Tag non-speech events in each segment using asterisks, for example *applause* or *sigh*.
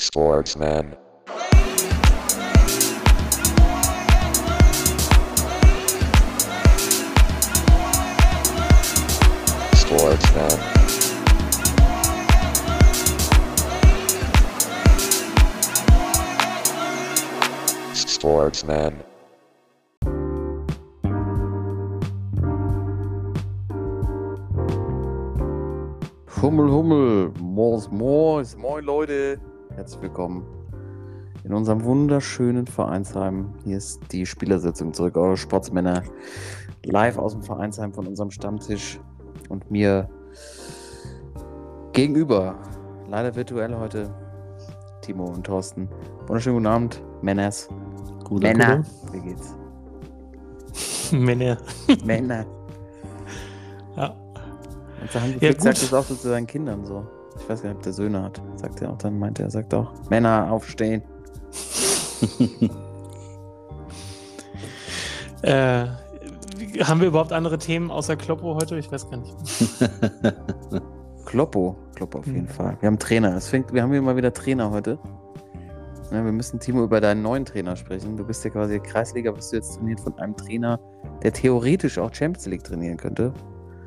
Sportsman. Sportsman. Sportsman. Hummel, Hummel, Moos, Moos, moin Leute. Herzlich willkommen in unserem wunderschönen Vereinsheim. Hier ist die Spielersitzung zurück, eure Sportsmänner. Live aus dem Vereinsheim von unserem Stammtisch und mir gegenüber, leider virtuell heute, Timo und Thorsten. Wunderschönen guten Abend, Männers. Gute Männer, wie geht's? *laughs* Männer. Männer. Ja. Und der Hansi Ja, Flick sagt gut. das auch so zu seinen Kindern so. Ich weiß gar nicht, ob der Söhne hat. Sagt er auch dann, meint er, er sagt auch, Männer aufstehen. *laughs* Äh, haben wir überhaupt andere Themen außer Kloppo heute? Ich weiß gar nicht. *laughs* Kloppo, Kloppo auf jeden Mhm. Fall. Wir haben Trainer. Es fängt, wir haben hier mal wieder Trainer heute. Ja, wir müssen, Timo, über deinen neuen Trainer sprechen. Du bist ja quasi Kreisliga, bist du jetzt trainiert von einem Trainer, der theoretisch auch Champions League trainieren könnte.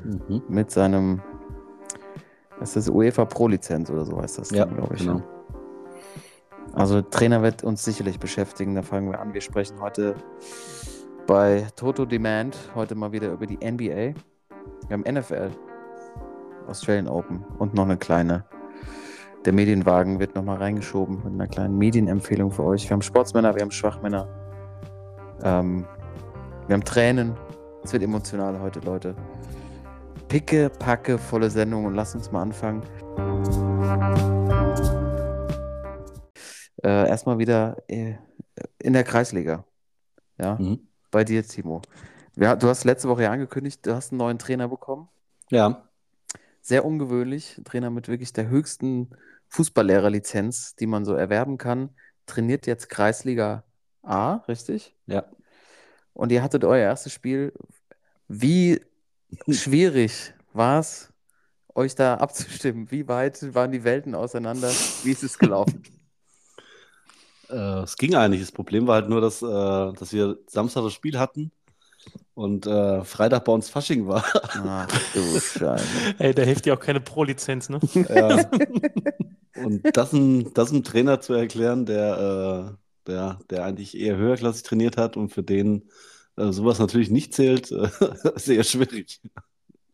Mhm. Mit seinem, was ist das, UEFA Pro-Lizenz oder so heißt das, Ja, glaube ich. genau. Also Trainer wird uns sicherlich beschäftigen. Da fangen wir an. Wir sprechen heute bei Toto Demand heute mal wieder über die NBA. Wir haben NFL, Australian Open und noch eine kleine. Der Medienwagen wird nochmal reingeschoben mit einer kleinen Medienempfehlung für euch. Wir haben Sportsmänner, wir haben Schwachmänner. Ähm, wir haben Tränen. Es wird emotional heute, Leute. Picke, packe, volle Sendung und lasst uns mal anfangen. Äh, erstmal wieder äh, in der Kreisliga. Ja, Mhm. bei dir, Timo. Ja, du hast letzte Woche ja angekündigt, du hast einen neuen Trainer bekommen. Ja. Sehr ungewöhnlich. Ein Trainer mit wirklich der höchsten Fußballlehrerlizenz, die man so erwerben kann. Trainiert jetzt Kreisliga A, richtig? Ja. Und ihr hattet euer erstes Spiel. Wie schwierig war es, euch da abzustimmen? Wie weit waren die Welten auseinander? Wie ist es gelaufen? *laughs* Äh, es ging eigentlich. Das Problem war halt nur, dass, äh, dass wir Samstag das Spiel hatten und äh, Freitag bei uns Fasching war. Ach du Scheiße. *laughs* Ey, da hilft dir auch keine Pro-Lizenz, ne? *laughs* ja. Und das einem, das einem Trainer zu erklären, der, äh, der, der eigentlich eher höherklassig trainiert hat und für den äh, sowas natürlich nicht zählt, äh, *laughs* sehr schwierig.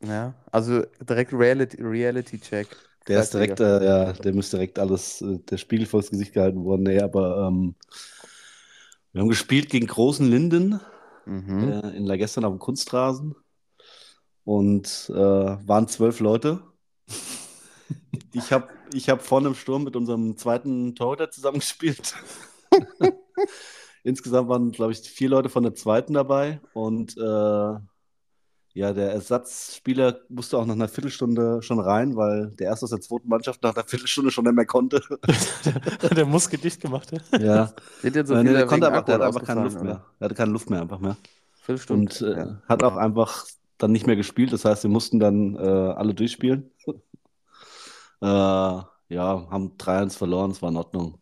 Ja, also direkt Reality, Reality Check. Der ist direkt, äh, ja, der müsste direkt alles, äh, der Spiegel vors Gesicht gehalten worden. Nee, aber ähm, wir haben gespielt gegen Großen Linden. Mhm. äh, in La gestern auf dem Kunstrasen und äh, waren zwölf Leute. Ich *laughs* habe ich hab vorne im Sturm mit unserem zweiten Torhüter zusammengespielt. *laughs* Insgesamt waren, glaube ich, vier Leute von der zweiten dabei und äh, ja, der Ersatzspieler musste auch nach einer Viertelstunde schon rein, weil der erste aus der zweiten Mannschaft nach einer Viertelstunde schon nicht mehr konnte. *laughs* der Muskel dicht gemacht, ja? ja, Sind jetzt so der konnte aber, der hat Alkohol einfach keine Luft mehr. Er hatte keine Luft mehr einfach mehr. Viertelstunde. Und äh, ja. hat auch einfach dann nicht mehr gespielt. Das heißt, wir mussten dann äh, alle durchspielen. *laughs* äh, ja, haben 3-1 verloren, es war in Ordnung.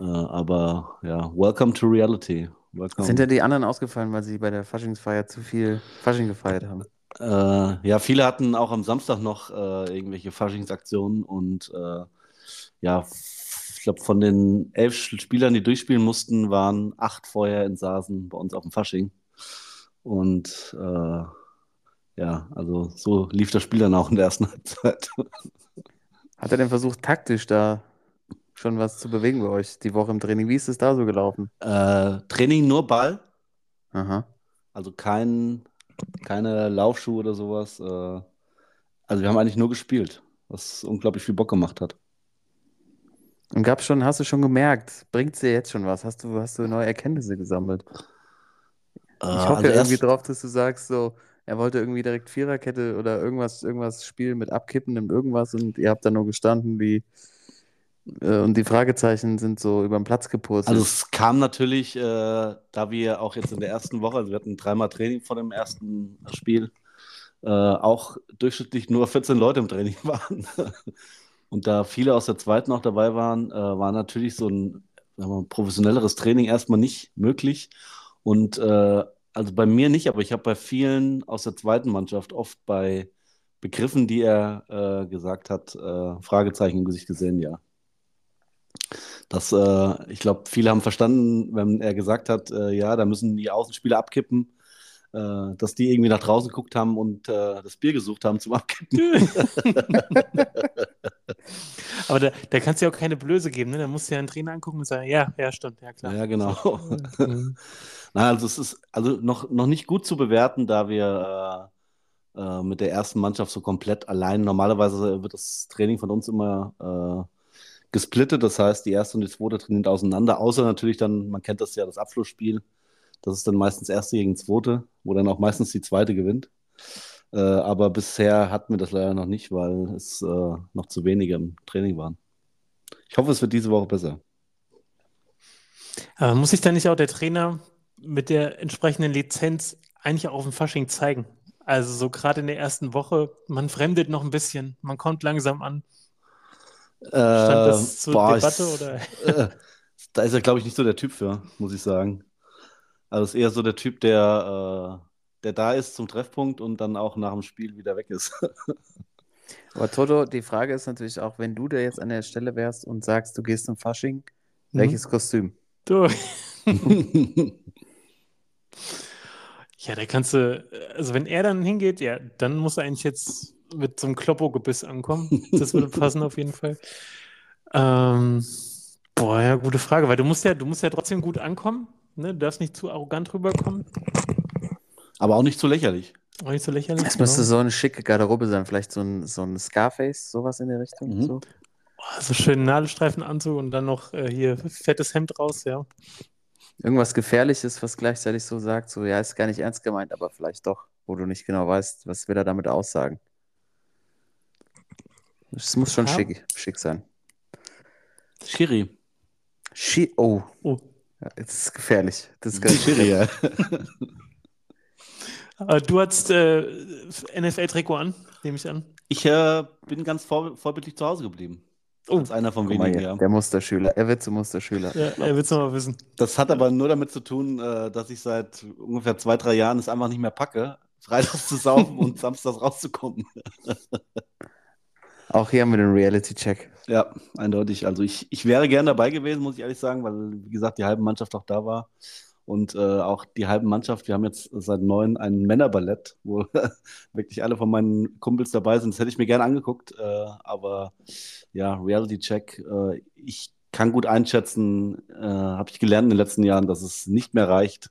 Äh, aber ja, welcome to reality. Welcome. Sind ja die anderen ausgefallen, weil sie bei der Faschingsfeier zu viel Fasching gefeiert haben. Äh, ja, viele hatten auch am Samstag noch äh, irgendwelche Faschingsaktionen und äh, ja, ich glaube, von den elf Spielern, die durchspielen mussten, waren acht vorher in Sasen bei uns auf dem Fasching. Und äh, ja, also so lief das Spiel dann auch in der ersten *laughs* Halbzeit. Hat er denn versucht, taktisch da schon was zu bewegen bei euch die Woche im Training? Wie ist es da so gelaufen? Äh, Training nur Ball, Aha. also kein, keine Laufschuhe oder sowas. Äh, also wir haben eigentlich nur gespielt, was unglaublich viel Bock gemacht hat. Und gab's schon, hast du schon gemerkt, bringt dir jetzt schon was? Hast du, hast du neue Erkenntnisse gesammelt? Ich Äh, hoffe also irgendwie drauf, dass du sagst, so, er wollte irgendwie direkt Viererkette oder irgendwas, irgendwas spielen mit abkippendem irgendwas und ihr habt da nur gestanden, wie, und die Fragezeichen sind so über den Platz gepurzelt. Also es kam natürlich, äh, da wir auch jetzt in der ersten Woche, also wir hatten dreimal Training vor dem ersten Spiel, äh, auch durchschnittlich nur 14 Leute im Training *laughs* waren. Und da viele aus der zweiten auch dabei waren, äh, war natürlich so ein mal, professionelleres Training erstmal nicht möglich. Und äh, also bei mir nicht, aber ich habe bei vielen aus der zweiten Mannschaft oft bei Begriffen, die er äh, gesagt hat, äh, Fragezeichen im Gesicht gesehen, ja. Das, äh, ich glaube, viele haben verstanden, wenn er gesagt hat, äh, ja, da müssen die Außenspieler abkippen, äh, dass die irgendwie nach draußen geguckt haben und äh, das Bier gesucht haben zum Abkippen. *laughs* Aber da, da kannst du ja auch keine Blöße geben, ne? Da musst du ja einen Trainer angucken und sagen, ja, ja, stimmt, ja klar. Ja, genau. *laughs* Mhm. Na, also es ist also noch, noch nicht gut zu bewerten, da wir äh, äh, mit der ersten Mannschaft so komplett allein. Normalerweise wird das Training von uns immer gesplittet, das heißt, die erste und die zweite trainieren auseinander, außer natürlich dann, man kennt das ja, das Abschlussspiel. Das ist dann meistens erste gegen zweite, wo dann auch meistens die zweite gewinnt. Äh, aber bisher hatten wir das leider noch nicht, weil es äh, noch zu wenige im Training waren. Ich hoffe, es wird diese Woche besser. Aber muss sich da nicht auch der Trainer mit der entsprechenden Lizenz eigentlich auch auf dem Fasching zeigen? Also so gerade in der ersten Woche, man fremdet noch ein bisschen, man kommt langsam an. Stand das Äh, zur boah, Debatte ich, oder? *laughs* äh, da ist er, glaube ich, nicht so der Typ für, muss ich sagen. Also ist eher so der Typ, der, äh, der da ist zum Treffpunkt und dann auch nach dem Spiel wieder weg ist. *laughs* Aber Toto, die Frage ist natürlich auch, wenn du da jetzt an der Stelle wärst und sagst, du gehst zum Fasching, Mhm. welches Kostüm? Du. *laughs* Ja, da kannst du, also wenn er dann hingeht, ja, dann muss er eigentlich jetzt mit so einem Kloppo-Gebiss ankommen. *laughs* Das würde passen auf jeden Fall. Ähm, boah, ja, gute Frage, weil du musst ja, du musst ja trotzdem gut ankommen, ne? Du darfst nicht zu arrogant rüberkommen, Aber auch nicht so lächerlich. auch nicht so lächerlich. Es müsste genau. so eine schicke Garderobe sein, vielleicht so ein, so ein Scarface, sowas in der Richtung. Mhm. So. Boah, so schön Nadelstreifenanzug und dann noch äh, hier fettes Hemd raus, ja. Irgendwas Gefährliches, was gleichzeitig so sagt, so, ja, ist gar nicht ernst gemeint, aber vielleicht doch, wo du nicht genau weißt, was will er damit aussagen. Es muss schon Ja. schick, schick sein. Schiri. Schi oh, Oh. ja, das ist gefährlich. Das ist ganz Schiri, ja. Aber *laughs* du hast äh, NFL-Trikot an, nehme ich an. Ich äh, bin ganz vor, vorbildlich zu Hause geblieben. Oh. Als einer von wenigen, hier, ja. der Musterschüler. Er wird zum Musterschüler. Ja, er will es nochmal wissen. Das hat aber nur damit zu tun, äh, dass ich seit ungefähr zwei, drei Jahren es einfach nicht mehr packe, *laughs* freitags zu saufen und *laughs* samstags rauszukommen. Auch hier haben wir den Reality-Check. Ja, eindeutig. Also ich, ich wäre gern dabei gewesen, muss ich ehrlich sagen, weil, wie gesagt, die halbe Mannschaft auch da war. Und äh, auch die halbe Mannschaft, wir haben jetzt seit neun ein Männerballett, wo *laughs* wirklich alle von meinen Kumpels dabei sind. Das hätte ich mir gerne angeguckt. Äh, aber ja, Reality-Check, äh, ich kann gut einschätzen, äh, habe ich gelernt in den letzten Jahren, dass es nicht mehr reicht,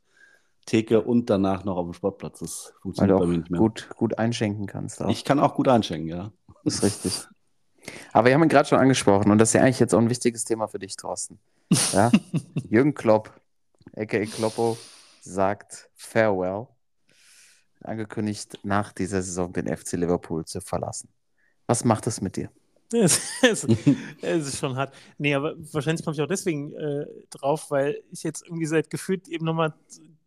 Theke und danach noch auf dem Sportplatz. Das Weil funktioniert du bei mir auch nicht mehr. gut, gut einschenken kannst. Auch. Ich kann auch gut einschenken, ja. Ist richtig. Aber wir haben ihn gerade schon angesprochen und das ist ja eigentlich jetzt auch ein wichtiges Thema für dich, Thorsten. Ja? *laughs* Jürgen Klopp, a.k.a. Kloppo, sagt Farewell, angekündigt, nach dieser Saison den FC Liverpool zu verlassen. Was macht das mit dir? *laughs* Es, es, es ist schon hart. Nee, aber wahrscheinlich komme ich auch deswegen äh, drauf, weil ich jetzt irgendwie seit gefühlt eben nochmal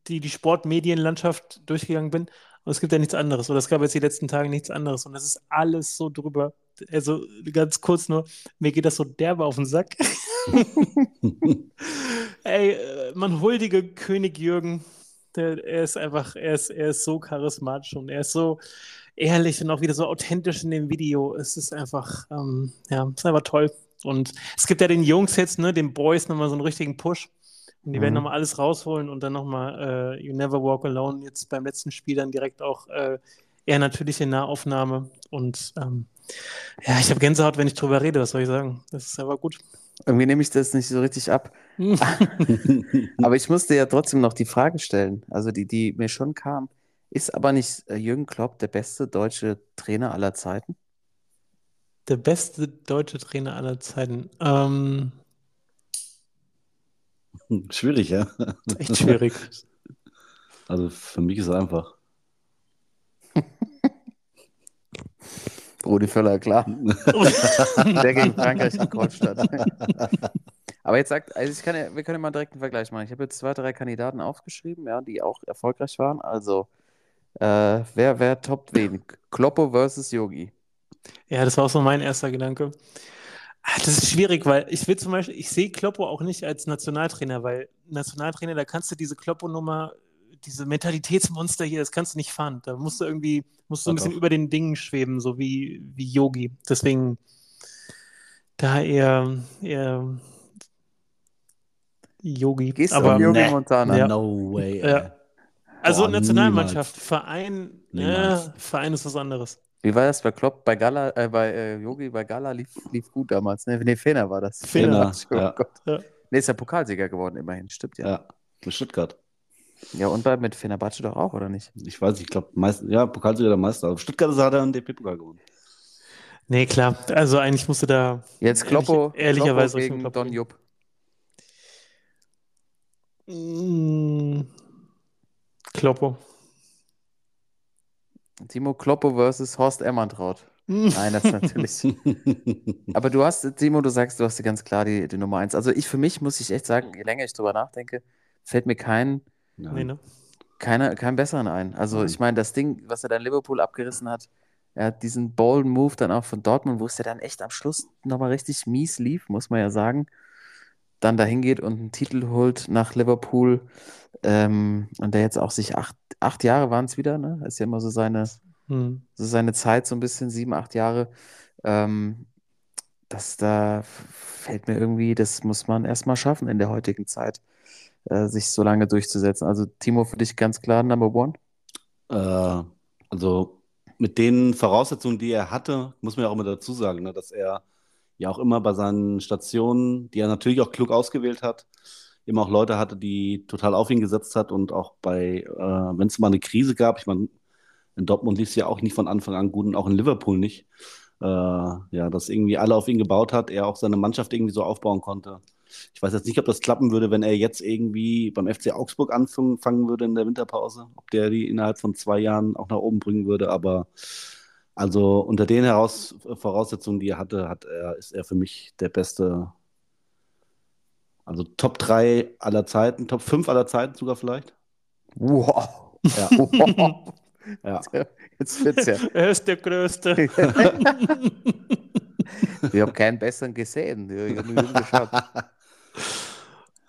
die, die Sportmedienlandschaft durchgegangen bin. Und es gibt ja nichts anderes. Oder es gab jetzt die letzten Tage nichts anderes. Und das ist alles so drüber. Also ganz kurz nur, mir geht das so derbe auf den Sack. *laughs* Ey, äh, man huldige König Jürgen. Der, er ist einfach, er ist, er ist so charismatisch und er ist so ehrlich und auch wieder so authentisch in dem Video. Es ist einfach, ähm, ja, es ist einfach toll. Und es gibt ja den Jungs jetzt, ne, den Boys nochmal so einen richtigen Push. Und die werden Mhm. nochmal alles rausholen und dann nochmal äh, You Never Walk Alone jetzt beim letzten Spiel dann direkt auch äh, eher natürliche Nahaufnahme. Und ähm, ja, ich habe Gänsehaut, wenn ich drüber rede, was soll ich sagen? Das ist einfach gut. Irgendwie nehme ich das nicht so richtig ab. *laughs* Aber ich musste ja trotzdem noch die Frage stellen, also die, die mir schon kam. Ist aber nicht äh, Jürgen Klopp der beste deutsche Trainer aller Zeiten? Der beste deutsche Trainer aller Zeiten. Ähm, Schwierig, ja. echt schwierig. *laughs* Also für mich ist es einfach. *laughs* Rudi Völler, klar. *laughs* Der gegen Frankreich in Kreuzstadt. Aber jetzt sagt, also ich kann ja, wir können ja mal direkt einen Vergleich machen. Ich habe jetzt zwei, drei Kandidaten aufgeschrieben, ja, die auch erfolgreich waren. Also, äh, wer, wer toppt wen? Kloppo versus Yogi. Ja, das war auch so mein erster Gedanke. Ah, Das ist schwierig, weil ich will zum Beispiel, ich sehe Kloppo auch nicht als Nationaltrainer, weil Nationaltrainer, da kannst du diese Kloppo-Nummer, diese Mentalitätsmonster hier, das kannst du nicht fahren. Da musst du irgendwie, musst du ein Ja, bisschen doch. über den Dingen schweben, so wie, wie Yogi. Deswegen da eher, eher Yogi. Gehst du Aber auf Yogi nee. Montana? Ja. No way. Ja. also Boah, Nationalmannschaft, Verein, Niemals. ja, Verein ist was anderes. Wie war das bei Klopp, bei Gala, äh, bei äh, Yogi, bei Gala lief, lief gut damals. Ne, nee, Fener war das. Fener, *laughs* oh ja. Gott. Ja. Nee, ist ja Pokalsieger geworden, immerhin. Stimmt ja. Ja, mit Stuttgart. Ja, und bei, mit Fenerbahce doch auch, oder nicht? Ich weiß, ich glaube, ja, Pokalsieger der Meister. Aber Stuttgart ist- hat er einen DP-Pokal gewonnen. Nee, klar. Also eigentlich musste da Jetzt Kloppo, Ehrlich- ehrlicherweise Kloppo gegen Don. Jupp. Mm, Kloppo. Timo Kloppo versus Horst Emmantraut. Nein, das natürlich. *laughs* Aber du hast, Timo, du sagst, du hast die ganz klar die, die Nummer eins. Also ich für mich muss ich echt sagen, je länger ich drüber nachdenke, fällt mir kein. Nee, ne? keiner, kein besseren ein. Also Nein. ich meine, das Ding, was er dann Liverpool abgerissen hat, er hat diesen bold Move dann auch von Dortmund, wo es ja dann echt am Schluss nochmal richtig mies lief, muss man ja sagen. Dann dahin geht und einen Titel holt nach Liverpool. Ähm, und der jetzt auch sich acht, acht Jahre waren es wieder, ne? Ist ja immer so seine, Hm. so seine Zeit, so ein bisschen, sieben, acht Jahre. Ähm, das da fällt mir irgendwie, das muss man erstmal schaffen in der heutigen Zeit, äh, sich so lange durchzusetzen. Also, Timo, für dich ganz klar Number One. Äh, also mit den Voraussetzungen, die er hatte, muss man ja auch immer dazu sagen, ne, dass er ja auch immer bei seinen Stationen, die er natürlich auch klug ausgewählt hat, immer auch Leute hatte, die total auf ihn gesetzt hat und auch bei, äh, wenn es mal eine Krise gab, ich meine, in Dortmund lief es ja auch nicht von Anfang an gut und auch in Liverpool nicht, äh, ja, dass irgendwie alle auf ihn gebaut hat, er auch seine Mannschaft irgendwie so aufbauen konnte. Ich weiß jetzt nicht, ob das klappen würde, wenn er jetzt irgendwie beim FC Augsburg anfangen fangen würde in der Winterpause, ob der die innerhalb von zwei Jahren auch nach oben bringen würde, aber also unter den Heraus Voraussetzungen, die er hatte, hat er, ist er für mich der beste, also Top 3 aller Zeiten, Top 5 aller Zeiten sogar vielleicht. Wow. Ja, *laughs* wow. *laughs* ja. Jetzt wird's ja. Er ist der Größte. *laughs* Ich habe keinen besseren gesehen. Ich habe nur geschaut.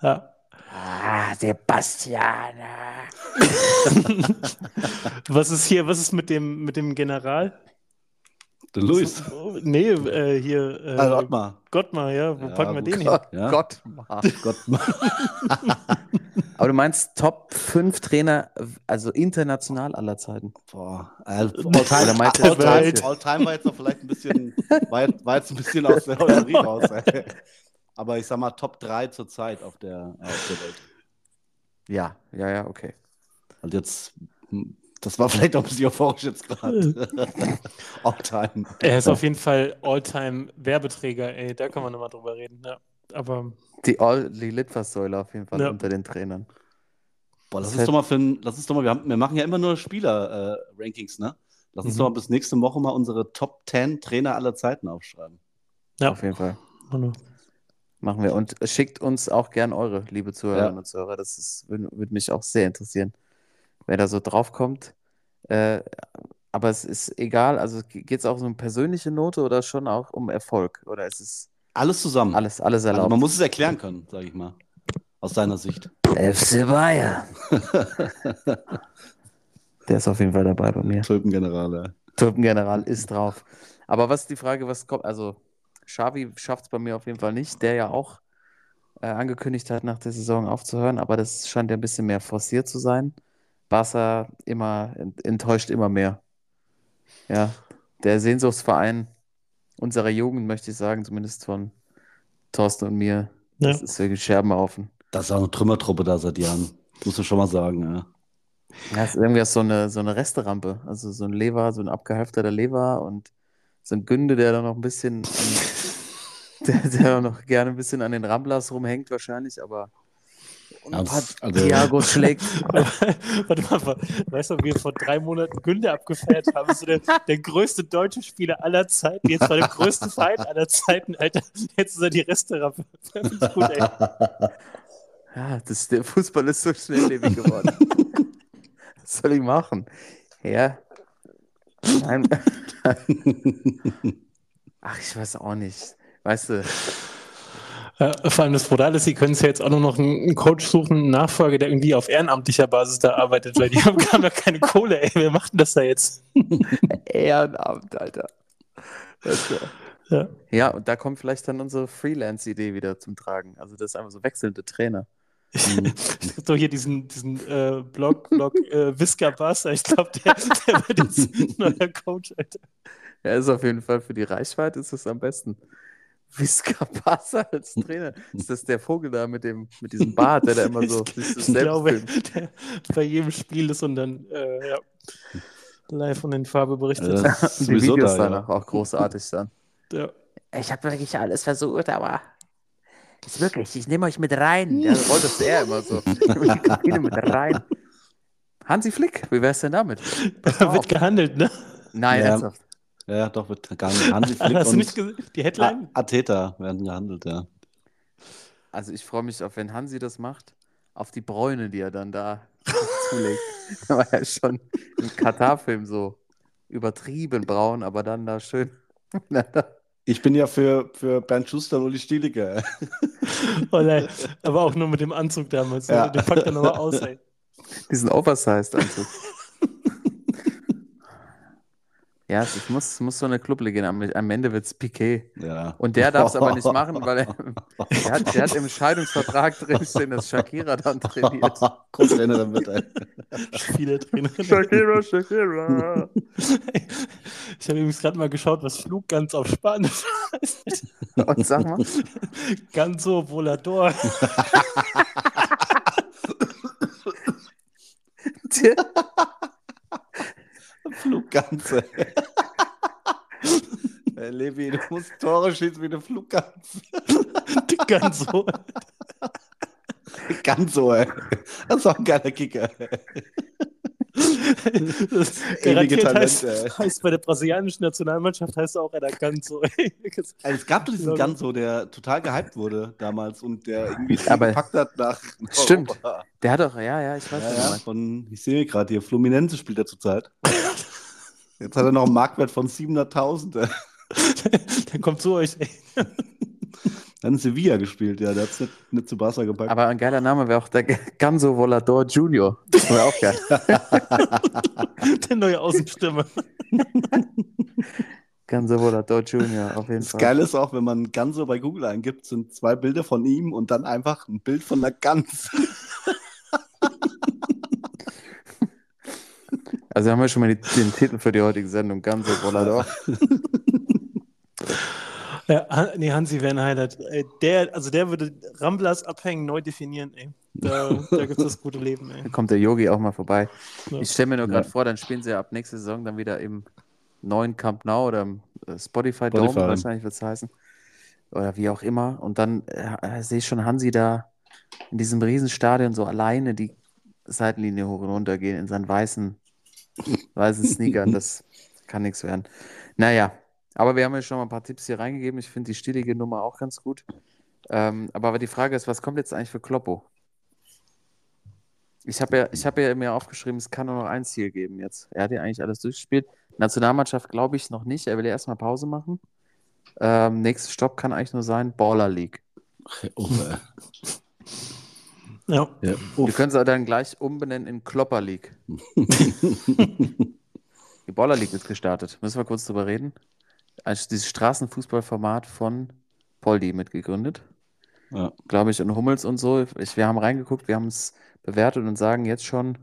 ja. Ah, Sebastian. Was ist hier, was ist mit dem, mit dem General? Der Luis. Nee, äh, hier. Äh, Also Ottmar. Gottmar, ja. Wo Ja, packen wir den hin? Gott, Ja. Gott. Mann. Gott. Aber du meinst Top 5 Trainer, also international aller Zeiten. Boah, also All-Time das Welt. Welt? All -Time war jetzt noch vielleicht ein bisschen, war jetzt, war jetzt ein bisschen aus der Euphorie raus. Ey. *laughs* Aber ich sag mal Top 3 zur Zeit auf der, äh, auf der Welt. Ja, ja, ja, okay. Und jetzt, hm, das war vielleicht auch ein bisschen euphorisch jetzt gerade. *laughs* All-Time. Er ist auf jeden Fall All-Time-Werbeträger, ey. Da kann man nochmal drüber reden. Ja. Aber Die, All, die Litfaßsäule auf jeden Fall Ja. unter den Trainern. Boah, lass Das uns doch mal für ein, lass uns doch mal, wir, haben, wir machen ja immer nur Spieler-Rankings, ne? Lass uns Mhm. doch mal bis nächste Woche mal unsere Top 10 Trainer aller Zeiten aufschreiben. ja. Auf jeden Fall. Hallo. Machen wir. Und schickt uns auch gern eure, liebe Zuhörerinnen Ja. und Zuhörer. Das ist, würde, würde mich auch sehr interessieren, wer da so drauf kommt. Äh, aber es ist egal, also geht es auch um persönliche Note oder schon auch um Erfolg? Oder ist es Alles zusammen. alles, alles Also erlaubt? man muss es erklären können, sage ich mal. Aus deiner Sicht. FC Bayern. *laughs* Der ist auf jeden Fall dabei bei mir. Tulpengeneral, Tulpengeneral ist drauf. Aber was ist die Frage, was kommt? Also, Xavi schafft es bei mir auf jeden Fall nicht, der ja auch äh, angekündigt hat, nach der Saison aufzuhören, aber das scheint ja ein bisschen mehr forciert zu sein. Barca immer ent- enttäuscht immer mehr. Ja, der Sehnsuchtsverein unserer Jugend, möchte ich sagen, zumindest von Thorsten und mir, Ja. das ist wirklich Scherbenhaufen. Das ist auch eine Trümmertruppe da seit Jahren. Musst du schon mal sagen, ja. Ja, es ist irgendwie so eine, so eine Resterampe. Also so ein Lever, so ein abgehalfterter Lever und so ein Günde, der da noch ein bisschen, an, *laughs* der, der noch gerne ein bisschen an den Ramblers rumhängt wahrscheinlich, aber und Pat- also- Thiago schlägt. *laughs* Warte mal, weißt du, wie wir vor drei Monaten Günde abgefeiert haben? So der, der größte deutsche Spieler aller Zeiten, jetzt bei dem größten Verein aller Zeiten, Alter. Jetzt ist er die ich gut, ey. *laughs* Ja, das, der Fußball ist so schnelllebig geworden. *laughs* Was soll ich machen? Ja. Nein. Ach, ich weiß auch nicht. Weißt du, Ja, vor allem das Brutale ist, sie können sich ja jetzt auch nur noch einen Coach suchen, einen Nachfolger, der irgendwie auf ehrenamtlicher Basis da arbeitet, weil die haben, haben ja keine Kohle, ey. Wer macht denn das da jetzt? *laughs* Ehrenamt, Alter. Das, äh, Ja. ja, und da kommt vielleicht dann unsere Freelance-Idee wieder zum Tragen. Also das ist einfach so wechselnde Trainer. Es gibt doch hier diesen, diesen äh, Blog, Blog äh, Visca Barca. Ich glaube, der, der wird jetzt neuer Coach, Alter. Ja, ist auf jeden Fall für die Reichweite ist es am besten. Visca Pasa als Trainer. Ist das der Vogel da mit dem mit diesem *laughs* Bart, der da immer so Ich glaube, *laughs* der bei jedem Spiel ist und dann äh, ja, live von den Farbe berichtet. Ja, *laughs* die Videos da, ja. danach auch großartig dann. Ja. Ich habe wirklich alles versucht, aber ist wirklich, ich nehme euch mit rein. Ja, das wolltest du eher immer so. Ich nehme mit rein. Hansi Flick, wie wär's denn damit? Wird gehandelt, ne? Nein, Ja. ernsthaft. Ja, doch, wird gar nicht. Hansi *laughs* Flick Hast du nicht gesehen? Die Headline? A- Ateta werden gehandelt, ja. Also ich freue mich auf, wenn Hansi das macht, auf die Bräune, die er dann da *laughs* zulegt. Da *laughs* war ja schon im Katar-Film so übertrieben braun, aber dann da schön. Ich bin ja für, für Bernd Schuster und Uli Stieliger. Oh nein, aber auch nur mit dem Anzug damals. Ja. Ne? Den packt er nochmal aus, ey. Diesen Oversized-Anzug. Ja, es muss, muss so eine Clublegende. Am, am Ende wird es Piquet. Ja. Und der darf es aber nicht *laughs* machen, weil er, der, hat, der hat im Scheidungsvertrag drinstehen, dass Shakira dann trainiert. Co-Trainerin wird er. Spielertrainer. Shakira, Shakira. Ich habe übrigens gerade mal geschaut, was Flug ganz auf Spanisch heißt. Und sag mal, Ganso Volador. Flugganze. *laughs* Hey, Levi, du musst Tore schießen wie eine Flugganze. *laughs* Die Ganso. *laughs* Ganz so, ey. Das ist auch ein geiler Kicker. Das Ewige heißt, Talente, ey. heißt bei der brasilianischen Nationalmannschaft heißt er auch einer Ganso. *laughs* Also, es gab doch diesen Ganso, der total gehypt wurde damals und der irgendwie Aber- gepackt hat nach Stimmt. Europa. der hat doch, ja, ja, ich weiß Ja, nicht. ja, von, ich sehe gerade hier, Fluminense spielt er zurzeit. Jetzt hat er noch einen Marktwert von 700.000. *laughs* Der kommt zu euch. Ey. *laughs* Dann in Sevilla gespielt, ja, der hat es nicht, nicht zu Barca gepackt. Aber ein geiler Name wäre auch der Ganso Volador Junior. Das wäre auch geil. *laughs* Der neue Außenstürmer. *laughs* Ganso Volador Junior, auf jeden das Fall. Geile ist auch, wenn man Ganso bei Google eingibt, sind zwei Bilder von ihm und dann einfach ein Bild von einer Gans. *laughs* Also haben wir schon mal die, den Titel für die heutige Sendung, Ganso Volador. Ja, Han- nee, Hansi wäre ein Highlight. Ey, der, also der würde Ramblers abhängen neu definieren, ey. Da, da gibt es das gute Leben, ey. Da kommt der Yogi auch mal vorbei. Ja. Ich stelle mir nur gerade Ja. vor, dann spielen sie ja ab nächste Saison dann wieder im neuen Camp Nou oder im äh, Spotify Dome, Spotify. wahrscheinlich wird es heißen. Oder wie auch immer. Und dann äh, äh, sehe ich schon Hansi da in diesem Riesenstadion so alleine die Seitenlinie hoch und runter gehen in seinen weißen, weißen Sneakern. *laughs* Das kann nichts werden. Naja, aber wir haben ja schon mal ein paar Tipps hier reingegeben. Ich finde die stillige Nummer auch ganz gut. Ähm, aber die Frage ist, was kommt jetzt eigentlich für Kloppo? Ich habe ja, ich hab ja mir aufgeschrieben, es kann nur noch ein Ziel geben jetzt. Er hat ja eigentlich alles durchgespielt. Nationalmannschaft glaube ich noch nicht. Er will ja erstmal Pause machen. Ähm, nächster Stopp kann eigentlich nur sein, Baller League. *laughs* Oh, Ja. ja. Wir können es dann gleich umbenennen in Klopper League. *laughs* Die Baller League ist gestartet. Müssen wir kurz drüber reden. Also dieses Straßenfußballformat von Poldi mitgegründet. Ja. Glaube ich, und Hummels und so. Ich, wir haben reingeguckt, wir haben es bewertet und sagen jetzt schon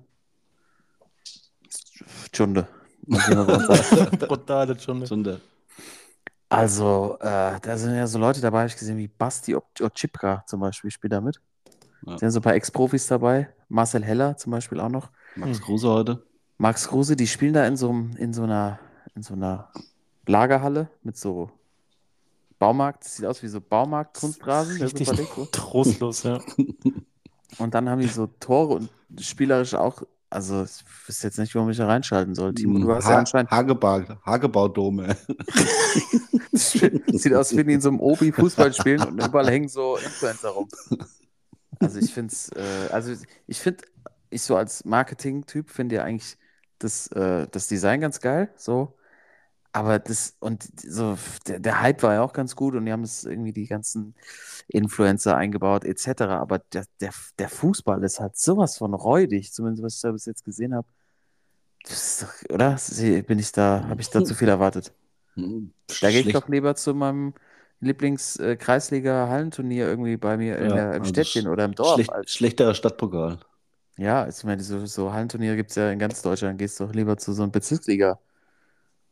Stunde. Muss ich mal so sagen. *laughs* Brutal, das schon. Stunde. Also, äh, da sind ja so Leute dabei, habe ich gesehen, wie Basti Ochipka zum Beispiel spielt da mit. Ja. Da sind so ein paar Ex-Profis dabei. Marcel Heller zum Beispiel auch noch. Max. Kruse heute. Max Kruse, die spielen da in so, einem- in so einer, in so einer Lagerhalle mit so Baumarkt. Das sieht aus wie so Baumarkt-Kunstrasen. Richtig super dick, so. trostlos, ja. *laughs* Und dann haben die so Tore und spielerisch auch. Also, ich wüsste jetzt nicht, warum ich da reinschalten soll. Timo, du hast ja Ha anscheinend. Hagebau, Hagebaudome. *laughs* Sieht aus, wie die in so einem Obi Fußball spielen und überall hängen so Influencer rum. Also ich finde es, äh, also ich finde, ich so als Marketing-Typ finde ja eigentlich das, äh, das Design ganz geil, so. Aber das, und so, der, der Hype war ja auch ganz gut und die haben es irgendwie die ganzen Influencer eingebaut, etc. Aber der, der, der Fußball ist halt sowas von räudig, zumindest was ich da bis jetzt gesehen habe. Das ist doch- Oder? Bin ich da, habe ich da zu viel erwartet? *laughs* Da gehe ich doch lieber zu meinem Lieblings-Kreisliga-Hallenturnier irgendwie bei mir Ja, der, im also Städtchen oder im Dorf. schlecht, schlechterer Stadtpokal. ja, ich meine, so, so Hallenturniere gibt es ja in ganz Deutschland. Gehst doch lieber zu so einem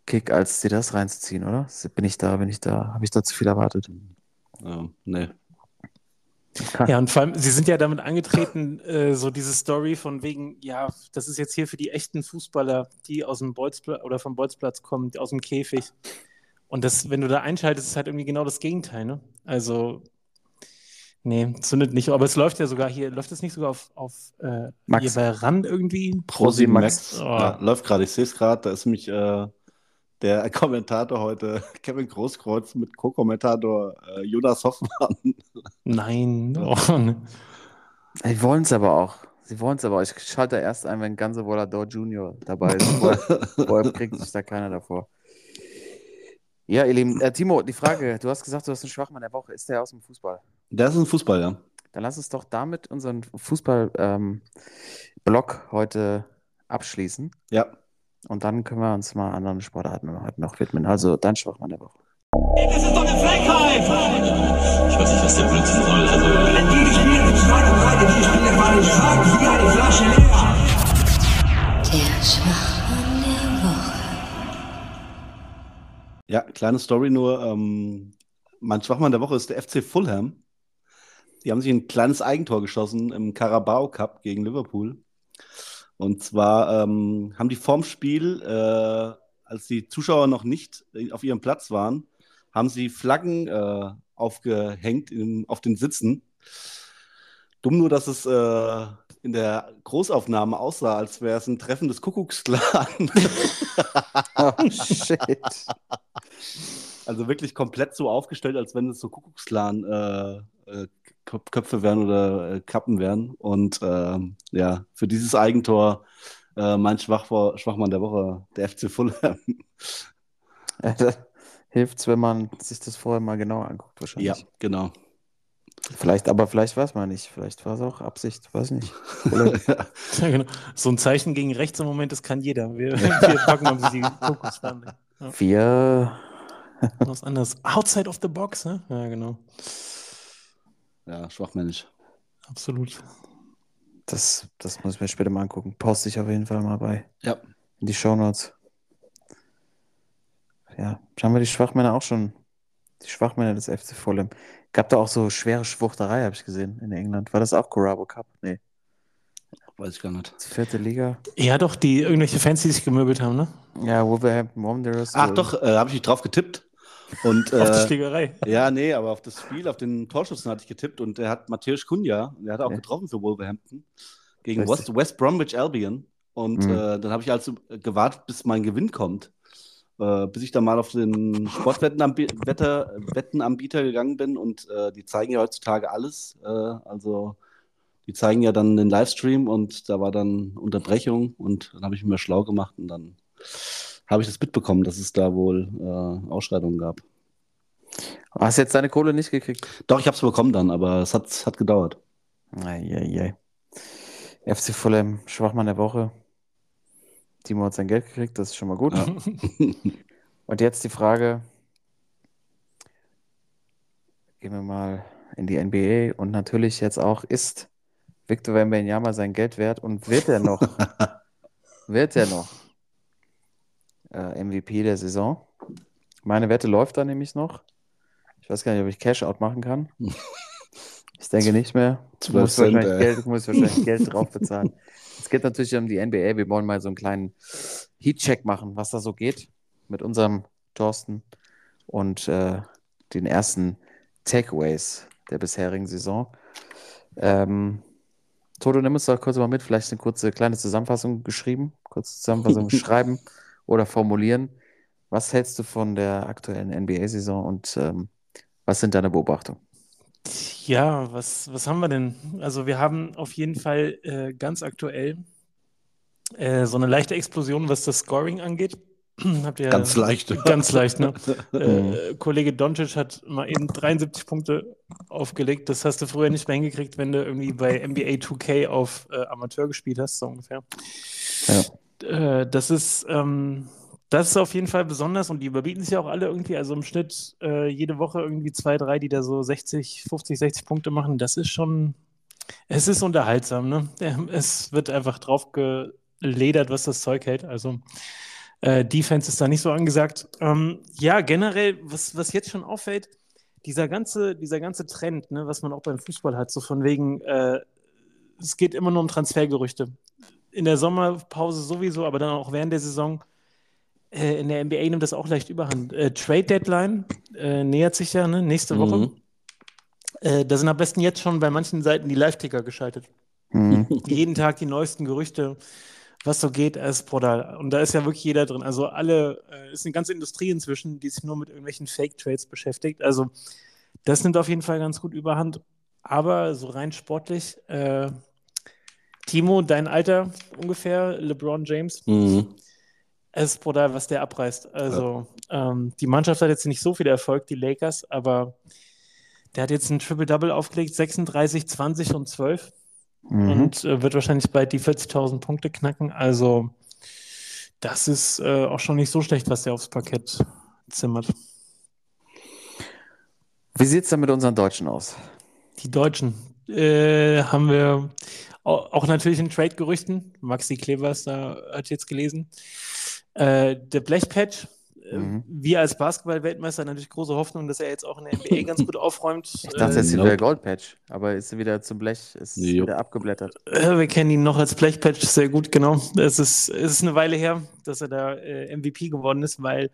Bezirksliga-Kick, als dir das reinzuziehen, oder? Bin ich da, bin ich da, habe ich da zu viel erwartet? Ja, nee. Ja, und vor allem, sie sind ja damit angetreten, *laughs* äh, so diese Story von wegen, ja, das ist jetzt hier für die echten Fußballer, die aus dem Bolzplatz oder vom Bolzplatz kommen, aus dem Käfig. Und das, wenn du da einschaltest, ist halt irgendwie genau das Gegenteil, ne? Also, nee, zündet nicht. Aber es läuft ja sogar hier, läuft es nicht sogar auf, auf äh, Max. hier bei RAN irgendwie? Prosi Max. Oh. Ja, läuft gerade, ich sehe es gerade, da ist nämlich äh, der *laughs* Kommentator heute, Kevin Großkreuz mit Co-Kommentator äh, Jonas Hoffmann. Nein. *laughs* Oh, ne. Sie wollen es aber auch. Sie wollen es aber auch. Ich schalte erst ein, wenn Ganze Volador Junior dabei ist. *laughs* Vorher, kriegt sich da keiner davor. Ja, ihr Lieben, äh, Timo, die Frage, du hast gesagt, du hast einen Schwachmann der Woche. Ist der aus dem Fußball? Der ist ein Fußball, ja. Dann lass uns doch damit unseren Fußball-Blog heute abschließen. Ja. Und dann können wir uns mal anderen Sportarten heute noch widmen. Also dein Schwachmann der Woche. Das ist doch eine Frechheit! Ich weiß nicht, was der Blödsinn soll. Also, Wenn die 2 und 3, die spielen mal stark wie eine Flasche leer. Der Schwachmann der Woche. Ja, kleine Story nur. Ähm, mein Schwachmann der Woche ist der FC Fulham. Die haben sich ein kleines Eigentor geschossen im Carabao Cup gegen Liverpool. Und zwar ähm, haben die vorm Spiel, äh, als die Zuschauer noch nicht auf ihrem Platz waren, haben sie Flaggen äh, aufgehängt in, auf den Sitzen. Dumm nur, dass es äh, in der Großaufnahme aussah, als wäre es ein Treffen des Kuckucksklan. *laughs* Oh, shit. Also wirklich komplett so aufgestellt, als wenn es so Kuckucksklan äh, Köp- Köpfe wären oder äh, Kappen wären. Und ähm, ja, für dieses Eigentor äh, mein Schwach Schwachmann der Woche, der FC Fulham. *laughs* Hilft wenn man sich das vorher mal genauer anguckt, wahrscheinlich. ja, genau. Vielleicht, aber vielleicht weiß man nicht. Vielleicht war es auch Absicht, weiß *laughs* nicht. Ja, genau. So ein Zeichen gegen rechts im Moment, das kann jeder. Wir, *laughs* wir packen uns die Fokusfahne. Ja, wir. was anderes. Outside of the box, ne? Ja, genau. Ja, schwachmännisch. Absolut. Das, das muss ich mir später mal angucken. Poste ich auf jeden Fall mal bei. Ja. In die Shownotes. Ja, haben wir die Schwachmänner auch schon. Die Schwachmänner des FC Fulham. Gab da auch so schwere Schwuchterei, habe ich gesehen, in England. War das auch Carabo Cup? Nee. Weiß ich gar nicht. Vierte Liga. Ja, doch, die irgendwelche Fans, die sich gemöbelt haben, ne? Ja, Wolverhampton Wanderers. Ach doch, äh, habe ich nicht drauf getippt. Und, *laughs* Auf die äh, Schlägerei. ja, nee, aber auf das Spiel, auf den Torschützen hatte ich getippt und der hat Matthäus Kunja, der hat auch Ja. getroffen für Wolverhampton gegen. West, West Bromwich Albion. Und Mhm. äh, dann habe ich also gewartet, bis mein Gewinn kommt. Äh, bis ich dann mal auf den Sportwettenanbieter Wettenanbieter gegangen bin und äh, die zeigen ja heutzutage alles. Äh, also die zeigen ja dann den Livestream und da war dann Unterbrechung und dann habe ich mich mal schlau gemacht und dann habe ich das mitbekommen, dass es da wohl äh, Ausschreitungen gab. Hast jetzt deine Kohle nicht gekriegt? Doch, ich habe es bekommen dann, aber es hat, hat gedauert. Eieiei. FC Fulham, Schwachmann der Woche. Timo hat sein Geld gekriegt, das ist schon mal gut. Ja. *laughs* Und jetzt die Frage: Gehen wir mal in die NBA und natürlich jetzt auch, ist Victor Wembanyama sein Geld wert und wird er noch, *laughs* wird er noch äh, MVP der Saison? Meine Wette läuft da nämlich noch. Ich weiß gar nicht, ob ich Cash-Out machen kann. *laughs* Ich denke nicht mehr. Ich 12 muss Cent, wahrscheinlich. Geld, ich muss *laughs* wahrscheinlich Geld drauf bezahlen. Es geht natürlich um die NBA. Wir wollen mal so einen kleinen Heat-Check machen, was da so geht mit unserem Thorsten und äh, den ersten Takeaways der bisherigen Saison. Ähm, Toto, nimm uns doch kurz mal mit, vielleicht eine kurze kleine Zusammenfassung geschrieben, kurze Zusammenfassung *laughs* schreiben oder formulieren. Was hältst du von der aktuellen NBA-Saison und ähm, was sind deine Beobachtungen? Ja, was, was haben wir denn? Also wir haben auf jeden Fall äh, ganz aktuell äh, so eine leichte Explosion, was das Scoring angeht. *clears throat* Habt ihr Ganz leicht. *laughs* Ganz leicht, ne? *laughs* äh, Kollege Doncic hat mal eben 73 Punkte aufgelegt. Das hast du früher nicht mehr hingekriegt, wenn du irgendwie bei NBA 2K auf äh, Amateur gespielt hast, so ungefähr. Ja. Äh, das ist, ähm, das ist auf jeden Fall besonders und die überbieten sich ja auch alle irgendwie. Also im Schnitt äh, jede Woche irgendwie zwei, drei, die da so 60, 50, 60 Punkte machen. Das ist schon, es ist unterhaltsam, ne? Es wird einfach drauf geledert, was das Zeug hält. Also äh, Defense ist da nicht so angesagt. Ähm, ja, generell, was, was jetzt schon auffällt, dieser ganze, dieser ganze Trend, ne, was man auch beim Fußball hat, so von wegen, äh, es geht immer nur um Transfergerüchte. In der Sommerpause sowieso, aber dann auch während der Saison. Äh, in der NBA nimmt das auch leicht überhand. Äh, Trade Deadline äh, nähert sich ja, ne, nächste Woche. Mhm. Äh, da sind am besten jetzt schon bei manchen Seiten die Live-Ticker geschaltet. Mhm. *laughs* Jeden Tag die neuesten Gerüchte, was so geht, ist brutal. Und da ist ja wirklich jeder drin. Also alle, äh, ist eine ganze Industrie inzwischen, die sich nur mit irgendwelchen Fake-Trades beschäftigt. Also das nimmt auf jeden Fall ganz gut überhand. Aber so rein sportlich, äh, Timo, dein Alter ungefähr, LeBron James, Mhm. es ist brutal, was der abreißt. Also ähm, die Mannschaft hat jetzt nicht so viel Erfolg, die Lakers, aber der hat jetzt ein Triple-Double aufgelegt, 36, 20 und 12 Mhm. und äh, wird wahrscheinlich bald die 40.000 Punkte knacken. Also das ist äh, auch schon nicht so schlecht, was der aufs Parkett zimmert. Wie sieht es denn mit unseren Deutschen aus? Die Deutschen äh, haben wir au- auch natürlich in Trade-Gerüchten. Maxi Klevers, da hat jetzt gelesen. Äh, der Blechpatch, äh, Mhm. wir als Basketball-Weltmeister natürlich große Hoffnung, dass er jetzt auch in der NBA ganz gut *laughs* aufräumt. Ich dachte, Äh, jetzt nope. wieder Goldpatch, aber ist wieder zum Blech, ist Jo. wieder abgeblättert. Äh, Wir kennen ihn noch als Blechpatch sehr gut, genau. Es ist, es ist eine Weile her, dass er da äh, MVP geworden ist, weil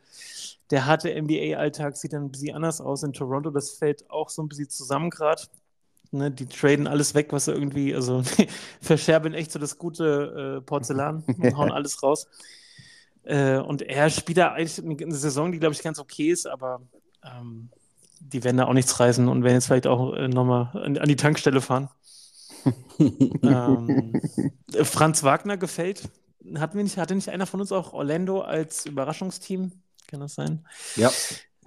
der harte NBA-Alltag sieht dann ein bisschen anders aus in Toronto. Das fällt auch so ein bisschen zusammen gerade. Ne, die traden alles weg, was irgendwie, also *laughs* verscherben echt so das gute äh, Porzellan *laughs* und hauen alles raus. Äh, und er spielt da eigentlich eine, eine Saison, die, glaube ich, ganz okay ist, aber ähm, die werden da auch nichts reißen und werden jetzt vielleicht auch äh, nochmal an, an die Tankstelle fahren. *laughs* ähm, Franz Wagner gefällt. Hatten wir nicht, hatte nicht einer von uns auch Orlando als Überraschungsteam? Kann das sein? Ja,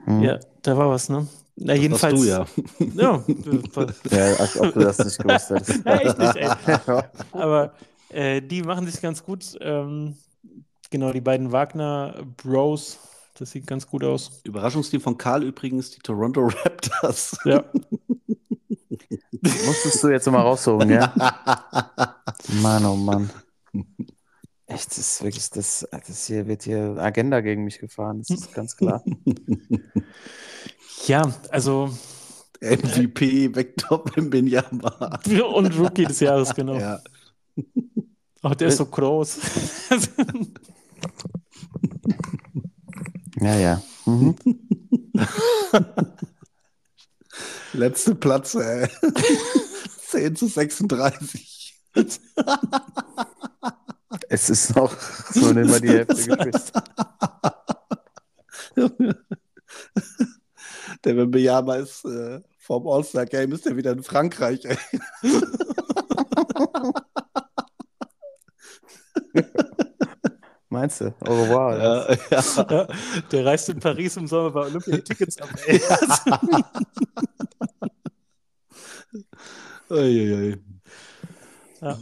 Mhm. Ja, da war was, ne? Na, das jedenfalls. warst du ja. *laughs* Ja, Ja, als ob du das nicht gewusst hättest. *laughs* Ja, echt nicht, ey. *laughs* aber äh, die machen sich ganz gut. Ähm, genau, die beiden Wagner Bros, das sieht ganz gut aus. Überraschungsteam von Karl übrigens, die Toronto Raptors. Ja, Musstest du jetzt mal rausholen, ja? Mann, oh Mann. Echt, das ist wirklich, das, das hier wird hier Agenda gegen mich gefahren, das ist ganz klar. ja also *laughs* MVP, Vector *laughs* im Benyama. *laughs* und Rookie des Jahres, genau. Ja. Ach, der ist so groß. Ja, ja. Mhm. Letzte Platz, ey. 10 zu 36. Es ist noch so nicht mal die Hälfte *laughs* gespielt. Der Benyama ist äh, vom All-Star-Game, ist der wieder in Frankreich, ey. *laughs* Meinst du? Au revoir. Ja, ja. *laughs* der reist in Paris im Sommer bei Olympia Tickets ab. Ey. Ja.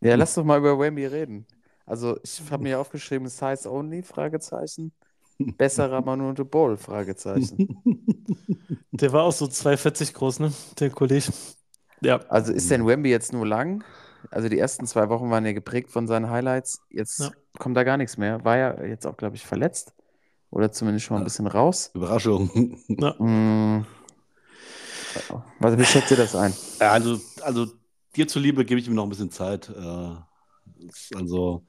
Ja, lass doch mal über Wemby reden. Also, ich habe mir aufgeschrieben, Size Only, Fragezeichen. Besserer *laughs* Manu de Ball, Fragezeichen. *laughs* Der war auch so 2,40 groß, ne? Der Kollege. Ja. Also, ist denn Wemby jetzt nur lang? Also, die ersten zwei Wochen waren ja geprägt von seinen Highlights. Jetzt Ja. kommt da gar nichts mehr. War ja jetzt auch, glaube ich, verletzt. Oder zumindest schon mal ein bisschen raus. Überraschung. ja. Hm. Was, wie schätzt ihr das ein? Ja, also, also dir zuliebe gebe ich ihm noch ein bisschen Zeit. Äh, Also,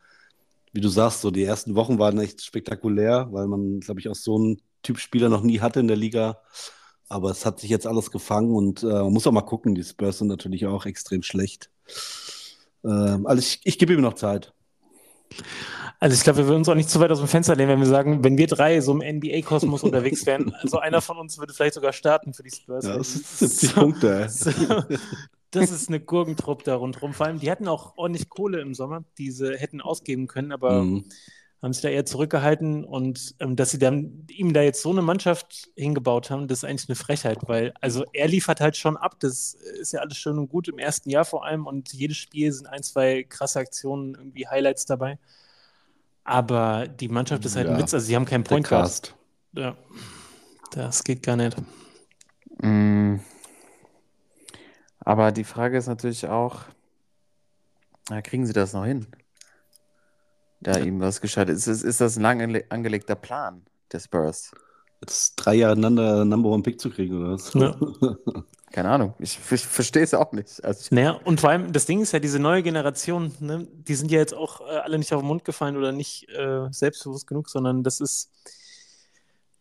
wie du sagst, so die ersten Wochen waren echt spektakulär, weil man, glaube ich, auch so einen Typ Spieler noch nie hatte in der Liga. Aber es hat sich jetzt alles gefangen und äh, man muss auch mal gucken. Die Spurs sind natürlich auch extrem schlecht. Ähm, also ich, ich gebe ihm noch Zeit. Also ich glaube, wir würden uns auch nicht zu weit aus dem Fenster lehnen, wenn wir sagen, wenn wir drei so im NBA-Kosmos *laughs* unterwegs wären, also einer von uns würde vielleicht sogar starten für die Spurs. Ja, das ist 70 *laughs* so- Punkte. So, das ist eine Gurkentruppe da rundherum. Vor allem, die hatten auch ordentlich Kohle im Sommer, die sie hätten ausgeben können, aber Mhm. haben sich da eher zurückgehalten und ähm, dass sie dann ihm da jetzt so eine Mannschaft hingebaut haben, das ist eigentlich eine Frechheit, weil also er liefert halt schon ab, das ist ja alles schön und gut im ersten Jahr vor allem und jedes Spiel sind ein, zwei krasse Aktionen, irgendwie Highlights dabei. Aber die Mannschaft ist halt ein Ja, Witz, also sie haben keinen Point Guard. Cast. Ja. Das geht gar nicht. Mm. Aber die Frage ist natürlich auch, na, kriegen sie das noch hin? Da ihm was gescheit ist. Ist, ist das ein lang ange- angelegter Plan der Spurs? Jetzt drei Jahre einander Number One Pick zu kriegen, oder was? Ja. *laughs* Keine Ahnung. Ich, ich verstehe es auch nicht. Also ich, Naja, und vor allem, das Ding ist ja, diese neue Generation, ne, die sind ja jetzt auch äh, alle nicht auf den Mund gefallen oder nicht äh, selbstbewusst genug, sondern das ist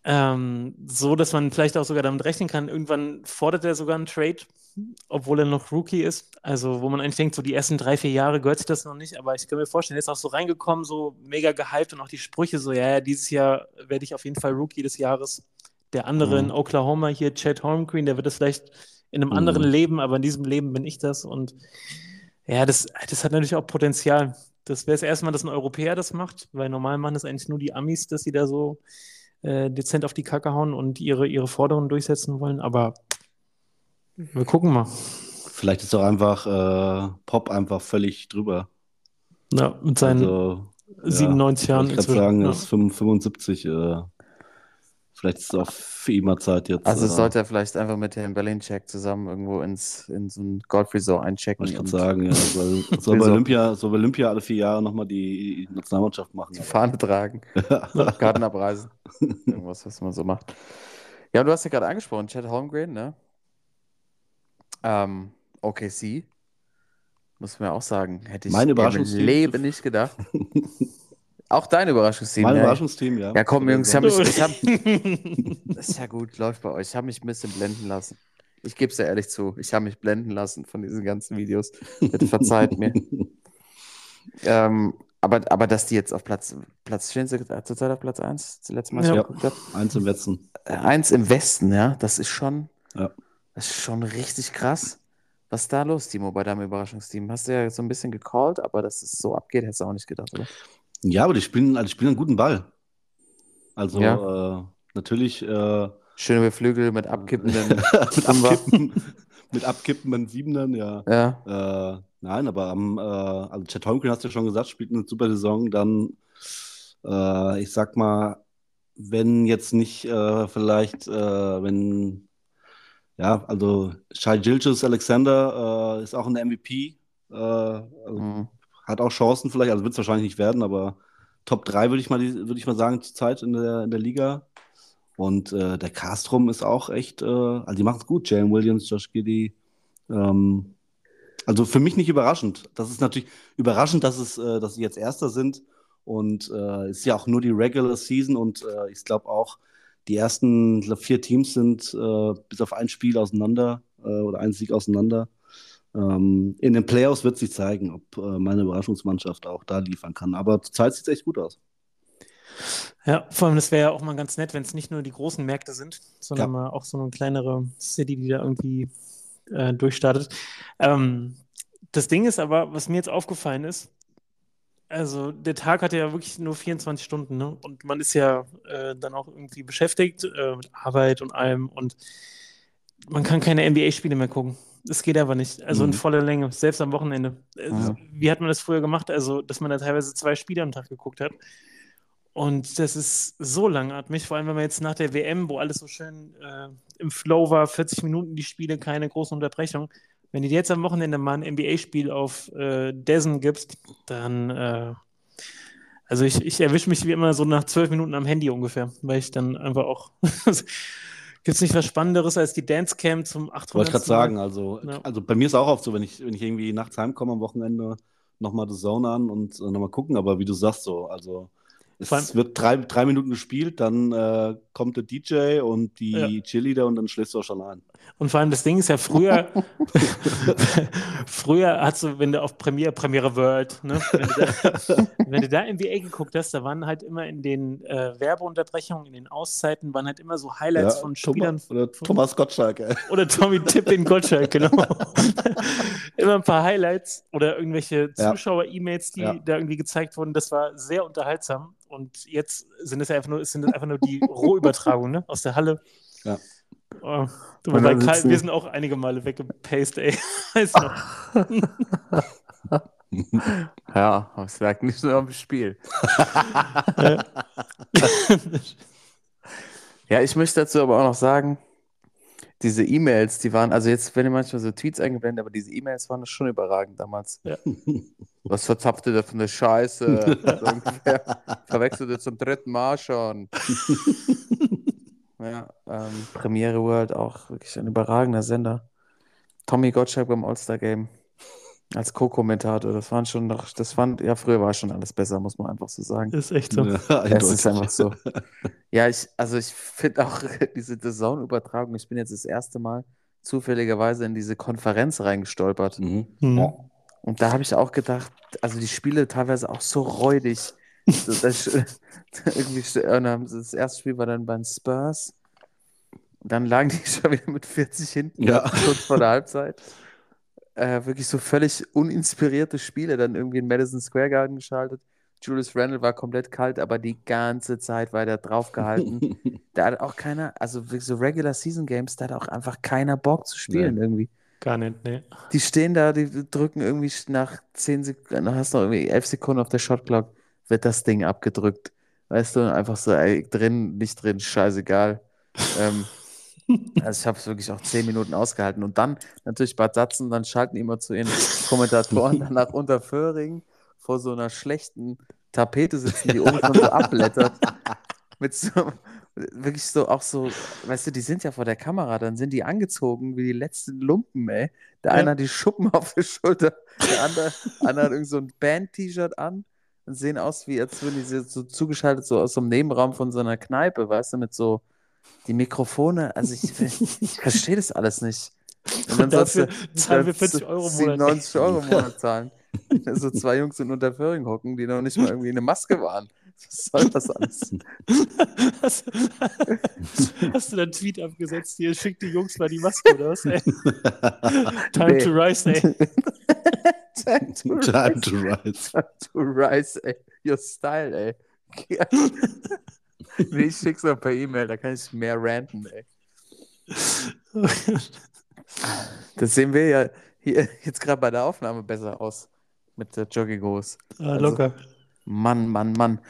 ähm, so, dass man vielleicht auch sogar damit rechnen kann, irgendwann fordert er sogar einen Trade, obwohl er noch Rookie ist. Also, wo man eigentlich denkt, so die ersten drei, vier Jahre gehört sich das noch nicht, aber ich kann mir vorstellen, er ist auch so reingekommen, so mega gehypt und auch die Sprüche so, ja, ja, dieses Jahr werde ich auf jeden Fall Rookie des Jahres. Der andere in Mhm. Oklahoma hier, Chad Holmgreen, der wird das vielleicht in einem Mhm. anderen Leben, aber in diesem Leben bin ich das und ja, das, das hat natürlich auch Potenzial. Das wäre das erste Mal, dass ein Europäer das macht, weil normal machen das eigentlich nur die Amis, dass sie da so äh, dezent auf die Kacke hauen und ihre, ihre Forderungen durchsetzen wollen. Aber wir gucken mal. Vielleicht ist doch einfach äh, Pop einfach völlig drüber. Ja, mit seinen Also, 97 Jahren Ich kann sagen, ja. er ist 75. Äh, vielleicht ist es auch für ihn mal Zeit jetzt. also äh, sollte er vielleicht einfach mit dem Berlin-Check zusammen irgendwo ins, in so ein Golf Resort einchecken. Wollte ich gerade und sagen, ja. *laughs* Soll, soll, bei? Olympia, soll bei Olympia alle vier Jahre nochmal die Nationalmannschaft machen. Die Fahne tragen, *laughs* Karten abreisen. Irgendwas, was man so macht. Ja, du hast ja gerade angesprochen, Chad Holmgren, ne? Ähm, OKC. Muss man ja auch sagen, hätte ich Mein im. Leben nicht gedacht. *laughs* auch dein Überraschungsteam. Mein ja. Überraschungsteam, ja. Ja, komm, Jungs, ich hab mich, ich hab, *laughs* das ist ja gut, läuft bei euch. Ich habe mich ein bisschen blenden lassen. Ich gebe es ja ehrlich zu. Ich habe mich blenden lassen von diesen ganzen Videos. Bitte verzeiht mir. *laughs* Ähm, aber, aber dass die jetzt auf Platz, Platz stehen sie zurzeit auf Platz 1, das letzte Mal, Ja. geguckt habe. Eins im Wetzen. Äh, Eins im Westen, ja, das ist schon, Ja. Das ist schon richtig krass. Was ist da los, Timo, bei deinem Überraschungsteam? Hast du ja so ein bisschen gecallt, aber dass es so abgeht, hättest du auch nicht gedacht, oder? Ja, aber die spielen, also die spielen einen guten Ball. Also Ja. äh, natürlich äh, Schöne Flügel mit abkippenden *laughs* mit abkippen, mit abkippenden Siebenern, ja. Ja, Äh, nein, aber am, äh, also Chet Holmgren hast du ja schon gesagt, spielt eine super Saison. Dann, äh, ich sag mal, wenn jetzt nicht äh, vielleicht, äh, wenn, ja, also Shai Gilgis Alexander äh, ist auch ein MVP, äh, also mhm. hat auch Chancen vielleicht, also wird es wahrscheinlich nicht werden, aber Top 3 würde ich mal, würde ich mal sagen, zurzeit in der, in der Liga. Und äh, der Castrum ist auch echt, äh, also die machen es gut, Jalen Williams, Josh Giddy. Ähm, also für mich nicht überraschend. Das ist natürlich überraschend, dass, es, äh, dass sie jetzt Erster sind. Und äh, ist ja auch nur die Regular Season und ich glaube auch, die ersten glaub, vier Teams sind äh, bis auf ein Spiel auseinander äh, oder ein Sieg auseinander. Ähm, in den Playoffs wird sich zeigen, ob äh, meine Überraschungsmannschaft auch da liefern kann. Aber zurzeit sieht es echt gut aus. Ja, vor allem, das wäre ja auch mal ganz nett, wenn es nicht nur die großen Märkte sind, sondern Ja. mal auch so eine kleinere City, die da irgendwie äh, durchstartet. Ähm, das Ding ist aber, was mir jetzt aufgefallen ist, also der Tag hat ja wirklich nur 24 Stunden, ne? Und man ist ja äh, dann auch irgendwie beschäftigt äh, mit Arbeit und allem und man kann keine NBA-Spiele mehr gucken. Das geht aber nicht. Also in Mhm. voller Länge, selbst am Wochenende. Äh, Ja. Wie hat man das früher gemacht? Also, dass man da teilweise zwei Spiele am Tag geguckt hat. Und das ist so langatmig, vor allem wenn man jetzt nach der WM, wo alles so schön äh, im Flow war, 40 Minuten die Spiele, keine großen Unterbrechungen. Wenn du dir jetzt am Wochenende mal ein NBA-Spiel auf äh, Dessen gibst, dann, äh, also ich, ich erwische mich wie immer so nach zwölf Minuten am Handy ungefähr, weil ich dann einfach auch, *laughs* gibt es nicht was Spannenderes als die Dancecam zum 800. Wollte ich gerade sagen, also, Ja. also bei mir ist auch oft so, wenn ich, wenn ich irgendwie nachts heimkomme am Wochenende, nochmal The Zone an und äh, nochmal gucken, aber wie du sagst so, also es allem- wird drei, drei Minuten gespielt, dann äh, kommt der DJ und die Ja. Cheerleader und dann schläfst du auch schon ein. Und vor allem das Ding ist ja früher, *laughs* früher hast du, wenn du auf Premiere, Premiere World, ne, wenn, du da, wenn du da NBA geguckt hast, da waren halt immer in den äh, Werbeunterbrechungen, in den Auszeiten, waren halt immer so Highlights von Spielern Thomas, oder Thomas Gottschalk, ey. oder Tommy Tipp in Gottschalk, genau. *laughs* immer ein paar Highlights oder irgendwelche Ja. Zuschauer-E-Mails, die Ja. da irgendwie gezeigt wurden. Das war sehr unterhaltsam. Und jetzt sind es ja einfach nur, es sind einfach nur die Rohübertragungen ne? aus der Halle. Ja. Oh, du, wobei sitzen- wir sind auch einige Male weggepaced, ey. *laughs* Weißt du noch? *laughs* Ja, aber es lag nicht nur am Spiel. *laughs* Ja, ich möchte dazu aber auch noch sagen, diese E-Mails, die waren, also jetzt werden manchmal so Tweets eingeblendet, aber diese E-Mails waren schon überragend damals. Ja. *laughs* Was verzapft ihr da für eine Scheiße? *laughs* so ungefähr. Verwechselt ihr zum dritten Mal schon. *laughs* ja, ähm, Premiere World auch wirklich ein überragender Sender. Tommy Gottschalk beim All-Star-Game als Co-Kommentator, das waren schon noch, das fand, ja, früher war schon alles besser, muss man einfach so sagen. Ist echt so. Ja, Es ist einfach so. *laughs* Ja, ich, also ich finde auch *laughs* diese DAZN-Übertragung, ich bin jetzt das erste Mal zufälligerweise in diese Konferenz reingestolpert. Mhm. Hm. Ja. Und da habe ich auch gedacht, also die Spiele teilweise auch so räudig. *laughs* So, das, irgendwie, das erste Spiel war dann bei den Spurs. Und dann lagen die schon wieder mit 40 hinten, Ja. kurz vor der Halbzeit. Äh, wirklich so völlig uninspirierte Spiele, dann irgendwie in Madison Square Garden geschaltet. Julius Randle war komplett kalt, aber die ganze Zeit war der draufgehalten. *laughs* da hat auch keiner, also so Regular Season Games, da hat auch einfach keiner Bock zu spielen irgendwie. Gar nicht, ne. Die stehen da, die drücken irgendwie nach 10 Sekunden, dann hast du noch irgendwie 11 Sekunden auf der Shotclock, wird das Ding abgedrückt. Weißt du, einfach so, ey, drin, nicht drin, scheißegal. *laughs* ähm, also ich habe es wirklich auch 10 Minuten ausgehalten. Und dann natürlich Bad Satzen, dann schalten die immer zu ihren Kommentatoren *laughs* dann nach Unterföhring vor so einer schlechten Tapete sitzen, die oben schon so abblättert. Mit so, wirklich so, auch so, weißt du, die sind ja vor der Kamera, dann sind die angezogen wie die letzten Lumpen, ey. Der Ja. eine hat die Schuppen *laughs* auf der Schulter, der andere, andere hat irgend so ein Band-T-Shirt an und sehen aus, wie als würden die so so zugeschaltet, so aus so einem Nebenraum von so einer Kneipe, weißt du, mit so die Mikrofone. Also ich, *laughs* ich verstehe das alles nicht. Und dann Dafür du zahlen wir dann 40 Euro im Monat. 97 Euro im Monat zahlen. So zwei Jungs in Unterföhring hocken, die noch nicht mal irgendwie eine Maske waren. Was soll das alles? Hast, hast du da einen Tweet abgesetzt? Hier schickt die Jungs mal die Maske oder was, ey? Time Nee. to rise, ey. Time to Time to rise. rise. Time to rise, ey. Your style, ey. *laughs* nee, ich schick's noch per E-Mail, da kann ich mehr ranten, ey. Das sehen wir ja hier jetzt gerade bei der Aufnahme besser aus. Mit der Jogginghose. ah, locker. Mann, Mann, Mann.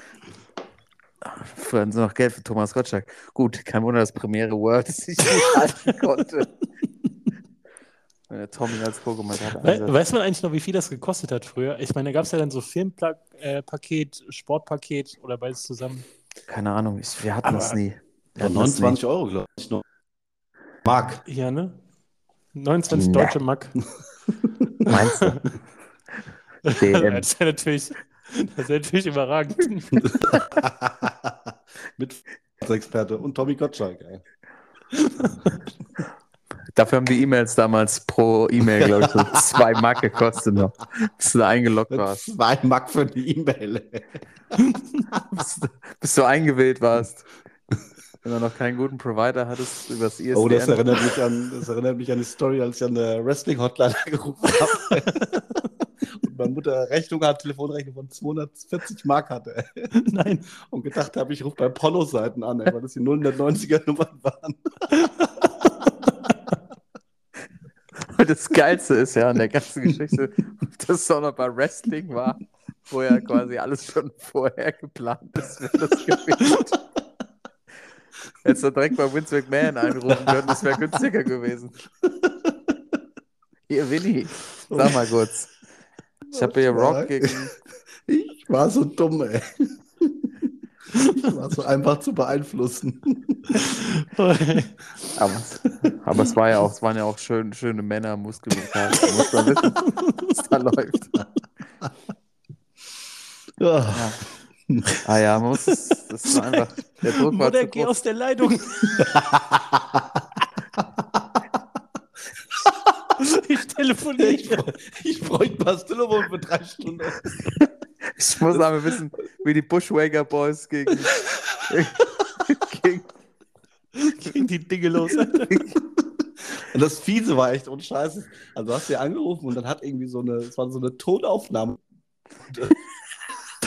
Früher hatten sie noch Geld für Thomas Gottschalk. Gut, kein Wunder, dass Premiere World sich nicht *laughs* halten konnte. Wenn der Tommy als Co-Kommentator We einsetzt. weiß man eigentlich noch, wie viel das gekostet hat früher? Ich meine, da gab es ja dann so Filmpaket, äh, Paket, Sportpaket oder beides zusammen. Keine Ahnung, ich, wir hatten das nie. Wir hatten das 29 Euro, glaube ich. Noch. Mark. Ja, ne? 29 Nee. deutsche Mark. *laughs* Meinst du? DM. das ist ja natürlich, das ist ja natürlich überragend. *laughs* Mit Experte und Tommy Gottschalk. *laughs* Dafür haben die E-Mails damals pro E-Mail, glaube ich, so *laughs* zwei Mark gekostet noch, bis du da eingeloggt warst, zwei Mark für eine E-Mail. *laughs* bis, du- bis du eingewählt warst. Wenn du noch keinen guten Provider hattest übers ISDN. Oh, das erinnert, mich an, das erinnert mich an die Story, als ich an der Wrestling-Hotline *laughs* angerufen habe. und meine Mutter Rechnung hat, Telefonrechnung von 240 Mark hatte. Nein. Und gedacht habe, ich rufe bei Porno-Seiten an, weil das die 090er-Nummern waren. Das Geilste ist ja an der ganzen Geschichte, dass es auch noch bei Wrestling war, wo ja quasi alles schon vorher geplant ist, wer das gewinnt. Hättest du direkt bei Vince McMahon einrufen können, das wäre günstiger gewesen. Hier, Winnie, sag mal kurz. Ich habe hier Rock gegen. Ich war so dumm, ey. Ich war so einfach zu beeinflussen. *laughs* Aber, aber es war ja auch, es waren ja auch schön, schöne Männer, Muskelbekannt. Da muss man wissen, was da läuft. Ja. Ah ja, man muss es, das war einfach. Der Druck war Mutter, zu geh groß. aus der Leitung. *laughs* ich telefoniere. Ich, ich bräuchte mal Stillowon für drei Stunden. Ich muss aber wissen, wie die Bushwaker Boys gegen, gegen Ging die Dinge los. Und das Fiese war echt ohne Scheiße. Also du hast sie angerufen und dann hat irgendwie so eine, es war so eine Tonaufnahme.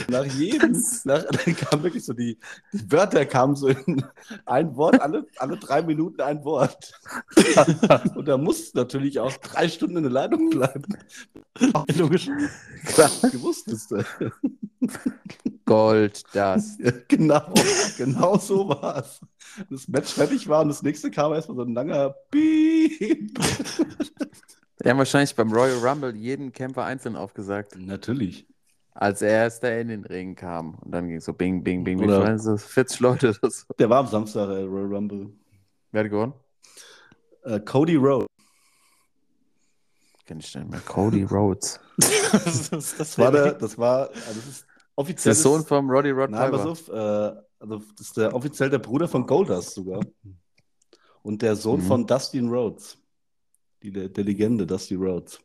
Nach jedem, nach, *laughs* dann kam wirklich so die, die Wörter kamen so in ein Wort, alle, alle drei Minuten ein Wort. *laughs* Und da muss natürlich auch drei Stunden in der Leitung bleiben. *laughs* Logisch. Klar, gewusst ist. äh, Gold, das. Genau, genau so war es. Das Match fertig war und das nächste kam erstmal so ein langer Piep. Die haben wahrscheinlich beim Royal Rumble jeden Kämpfer einzeln aufgesagt, Natürlich. Als er erst da in den Ring kam. Und dann ging es so bing, bing, bing. Wie Oder- das? so 40 Leute oder so. Der war am Samstag, äh, Royal Rumble. Wer hat gewonnen? Äh, Cody Rhodes. Kenn ich nicht mehr. Cody Rhodes. das, *laughs* das, das Das war, der, das war, also das ist Das offiziell. der Sohn von Roddy Rod Nein, pass Piper. auf, äh, also das ist der offiziell der Bruder von Goldust sogar. Und der Sohn Mhm. von Dustin Rhodes. Die, der, der Legende Dusty Rhodes.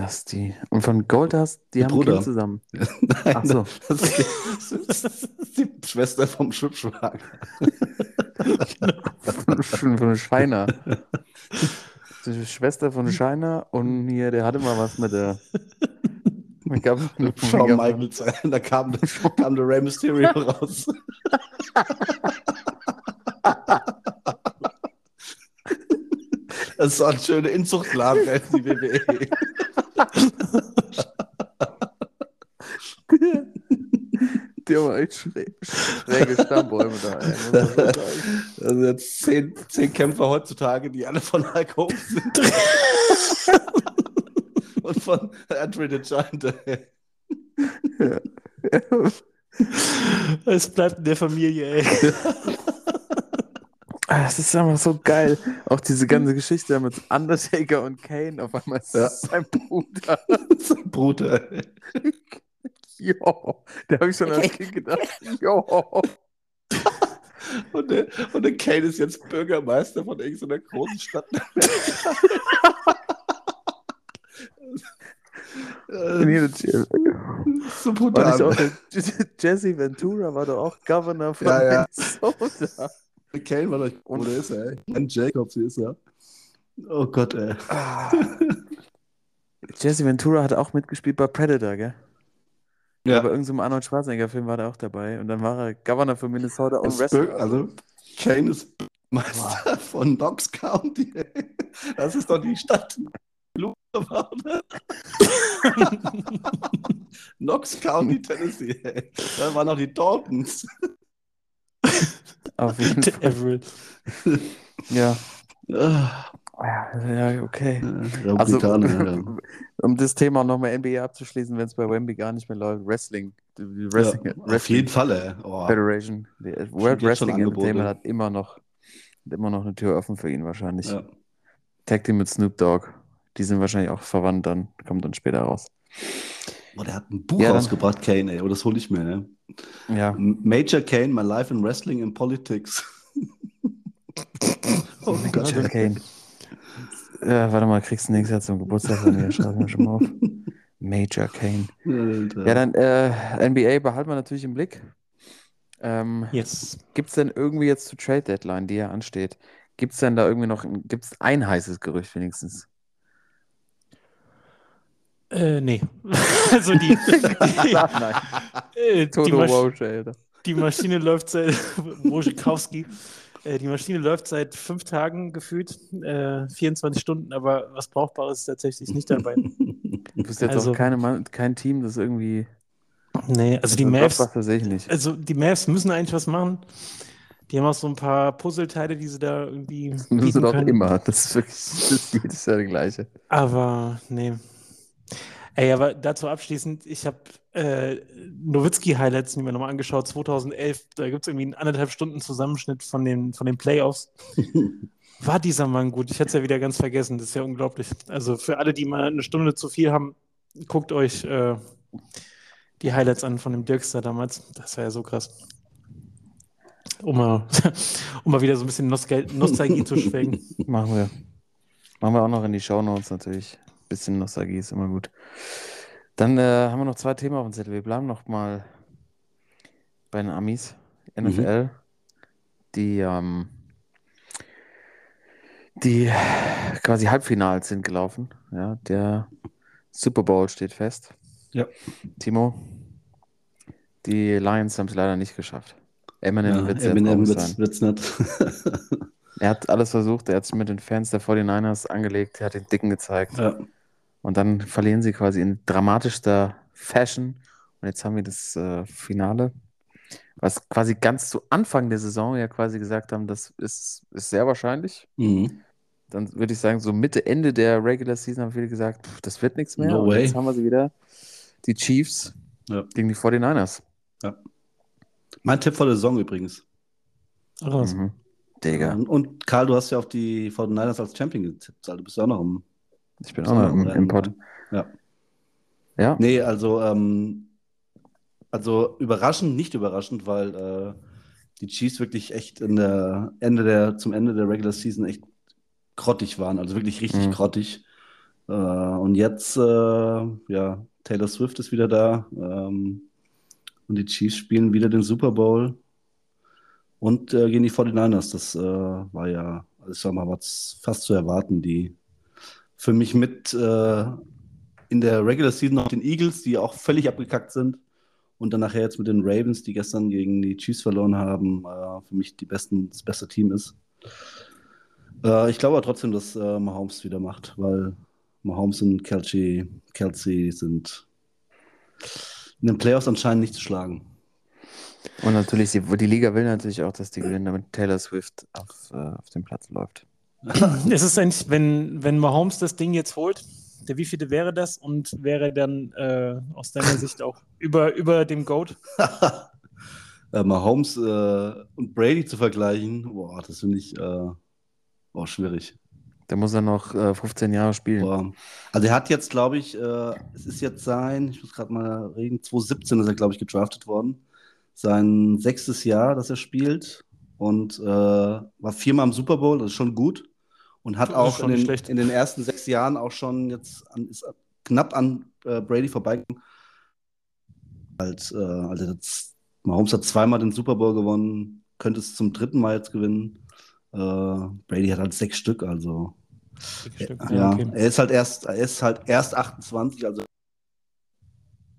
Das die. Und von Goldust, die Der haben ein Bruder. Kind zusammen. *laughs* Nein, Ach so. Das ist, die, *laughs* das ist die Schwester vom Schwibschwager. Von, von, Scheiner. *laughs* Die Schwester von Scheiner und hier, der hatte mal was mit der. Ich glaub, Shawn Michaels. Da kam, kam der Rey Mysterio raus. Das ist so ein schöner Inzuchtladen, ey, die WWE. Die haben echt schräg, schräge Stammbäume da. Ey. Also *laughs* jetzt zehn, zehn Kämpfer heutzutage, die alle von Hulk Hogan sind. *laughs* Und von Andre the Giant. ey. Es bleibt in der Familie, ey. *laughs* Ah, Das ist einfach so geil. Auch diese ganze Geschichte mit Undertaker und Kane. Auf einmal ist Ja. sein Bruder. *laughs* Sein Bruder. Jo, der habe ich schon als Kind gedacht. Jo. Und der, und der Kane ist jetzt Bürgermeister von irgendeiner großen Stadt. So brutal. Jesse Ventura war doch auch Governor von Ja. Minnesota. Kane war doch. Wo der ist er, ey? Ken Jacobs, hier ist er. Oh Gott, ey. *laughs* Jesse Ventura hat auch mitgespielt bei Predator, gell? Ja. Bei irgendeinem Arnold Schwarzenegger-Film war er auch dabei. Und dann war er Governor von Minnesota und. Bür- also, Kane ist Meister von Knox County. ey. Das ist doch die Stadt. *laughs* Knox County, Tennessee. Ey. Da waren noch die Daltons. *laughs* Auf *laughs* jeden Fall. Everett. *laughs* Ja. Ah, Ja, okay. ja, Also, ja. *laughs* um das Thema nochmal NBA abzuschließen, wenn es bei Wemby gar nicht mehr läuft, Wrestling. Wrestling, ja, auf Wrestling jeden Fall. Oh. Federation. Die World schon Wrestling. Entertainment hat immer noch, immer noch eine Tür offen für ihn wahrscheinlich. Ja. Tag Team mit Snoop Dogg. Die sind wahrscheinlich auch verwandt dann, kommt dann später raus. Oh, der hat ein Buch Ja, dann- rausgebracht, Kane, ey. Oh, das hole ich mir, ne? Ja. Major Kane, My Life in Wrestling and Politics. *laughs* oh Gott. Major Kane. Ja, warte mal, kriegst du nächstes Jahr zum Geburtstag von mir, schreib mir schon mal auf. *laughs* Major Kane. Alter. Ja, dann äh, NBA behalten wir natürlich im Blick. Ähm, Yes. Gibt es denn irgendwie jetzt zur Trade Deadline, die ja ansteht, gibt es denn da irgendwie noch, gibt es ein heißes Gerücht wenigstens? Äh, nee. *laughs* also die, die, Nein, *laughs* äh, die, die Maschine läuft seit *laughs* Wojciechowski. Äh, die Maschine läuft seit fünf Tagen gefühlt, äh, 24 Stunden, aber was Brauchbares ist tatsächlich nicht dabei. Du bist jetzt Also- auch keine Mann, kein Team, das irgendwie. Nee, also die Mavs, also die Mavs müssen eigentlich was machen. Die haben auch so ein paar Puzzleteile, die sie da irgendwie Das müssen sie doch immer. Das ist wirklich das ist jedes Jahr der gleiche. Aber nee. Ey, aber dazu abschließend, ich habe äh, Nowitzki-Highlights mir nochmal angeschaut, 2011. Da gibt es irgendwie einen anderthalb Stunden Zusammenschnitt von den, von den Playoffs. *laughs* War dieser Mann gut? Ich hätte es ja wieder ganz vergessen. Das ist ja unglaublich. Also für alle, die mal eine Stunde zu viel haben, guckt euch äh, die Highlights an von dem Dirkster damals. Das war ja so krass. Um mal, *laughs* um mal wieder so ein bisschen Nostal Nostalgie zu schwelgen. *laughs* Machen wir. Machen wir auch noch in die Shownotes natürlich. Bisschen Nostalgie ist immer gut. Dann äh, haben wir noch zwei Themen auf dem Zettel. Wir bleiben noch mal bei den Amis. NFL. Die, ähm, die quasi Halbfinals sind gelaufen. Ja, der Super Bowl steht fest. Ja. Timo, Die Lions haben es leider nicht geschafft. Eminem Ja, wird wird's nicht. *laughs* Er hat alles versucht, er hat es mit den Fans der 49ers angelegt, er hat den Dicken gezeigt. ja. Und dann verlieren sie quasi in dramatischster Fashion. Und jetzt haben wir das äh, Finale, was quasi ganz zu Anfang der Saison ja quasi gesagt haben, das ist, ist sehr wahrscheinlich. Mhm. Dann würde ich sagen, so Mitte, Ende der Regular Season haben viele gesagt, pff, das wird nichts mehr. No Und way. jetzt haben wir sie wieder, die Chiefs Ja. gegen die 49ers. Mein Tipp vor der Saison übrigens. Mhm. Digga, Und, und Karl, du hast ja auf die 49ers als Champion getippt. Also du bist ja auch noch im. Ich bin auch noch im, im Pod. Ja. Ja, Nee, also, ähm, also überraschend, nicht überraschend, weil äh, die Chiefs wirklich echt in der Ende der, zum Ende der Regular Season echt grottig waren. Also wirklich richtig Mhm. grottig. Äh, und jetzt, äh, ja, Taylor Swift ist wieder da. Ähm, und die Chiefs spielen wieder den Super Bowl. Und äh, gegen die 49ers. Das äh, war ja, ich sag mal, was fast zu erwarten. Die für mich mit äh, in der Regular Season noch den Eagles, die auch völlig abgekackt sind. Und dann nachher jetzt mit den Ravens, die gestern gegen die Chiefs verloren haben, äh, für mich die besten, das beste Team ist. Äh, ich glaube aber trotzdem, dass äh, Mahomes wieder macht, weil Mahomes und Kelsey, Kelsey sind in den Playoffs anscheinend nicht zu schlagen. und natürlich, die, Liga will natürlich auch, dass die gewinnen, damit Taylor Swift auf, äh, auf dem Platz läuft. *laughs* Ist es eigentlich, wenn, wenn Mahomes das Ding jetzt holt, der wievielte wäre das und wäre dann äh, aus deiner Sicht auch über, über dem Goat? *laughs* äh, Mahomes äh, und Brady zu vergleichen, boah, das finde ich äh, boah, schwierig. Da muss er noch äh, 15 Jahre spielen. Boah. Also er hat jetzt, glaube ich, äh, es ist jetzt sein, ich muss gerade mal reden, 2017 ist er, glaube ich, gedraftet worden. Sein sechstes Jahr, das er spielt und äh, war viermal im Super Bowl, das ist schon gut. Und hat Das auch in den, in den ersten sechs Jahren auch schon jetzt an, knapp an äh, Brady vorbeigegangen. Halt, äh, also jetzt, Mahomes hat zweimal den Super Bowl gewonnen, könnte es zum dritten Mal jetzt gewinnen. Äh, Brady hat halt sechs Stück, also Stück. ja, okay. er ist halt erst, er ist halt erst 28, also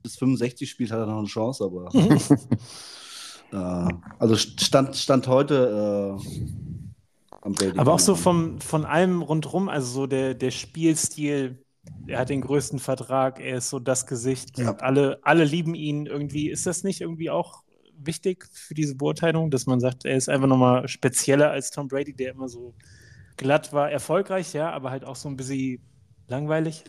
bis 65 spielt hat er noch eine Chance, aber *laughs* *laughs* äh, also stand, stand heute äh. Aber auch so vom, von allem rundrum, also so der, der Spielstil, er hat den größten Vertrag, er ist so das Gesicht, Ja. alle, alle lieben ihn irgendwie. Ist das nicht irgendwie auch wichtig für diese Beurteilung, dass man sagt, er ist einfach nochmal spezieller als Tom Brady, der immer so glatt war, erfolgreich, ja, aber halt auch so ein bisschen langweilig?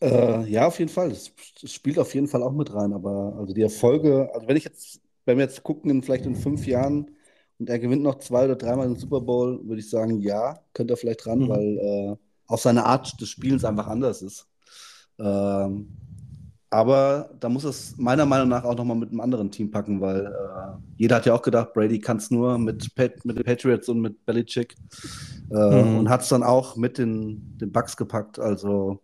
Äh, ja, auf jeden Fall. Das, das spielt auf jeden Fall auch mit rein. Aber also die Erfolge, also wenn ich jetzt, wenn wir jetzt gucken, in vielleicht in fünf Jahren und er gewinnt noch zwei oder dreimal den Super Bowl, würde ich sagen, ja, könnte er vielleicht ran, Mhm. weil äh, auch seine Art des Spielens einfach anders ist. Ähm, aber da muss es meiner Meinung nach auch nochmal mit einem anderen Team packen, weil äh, jeder hat ja auch gedacht, Brady kann es nur mit, Pat, mit den Patriots und mit Belichick äh, Mhm. und hat es dann auch mit den, den Bucks gepackt. Also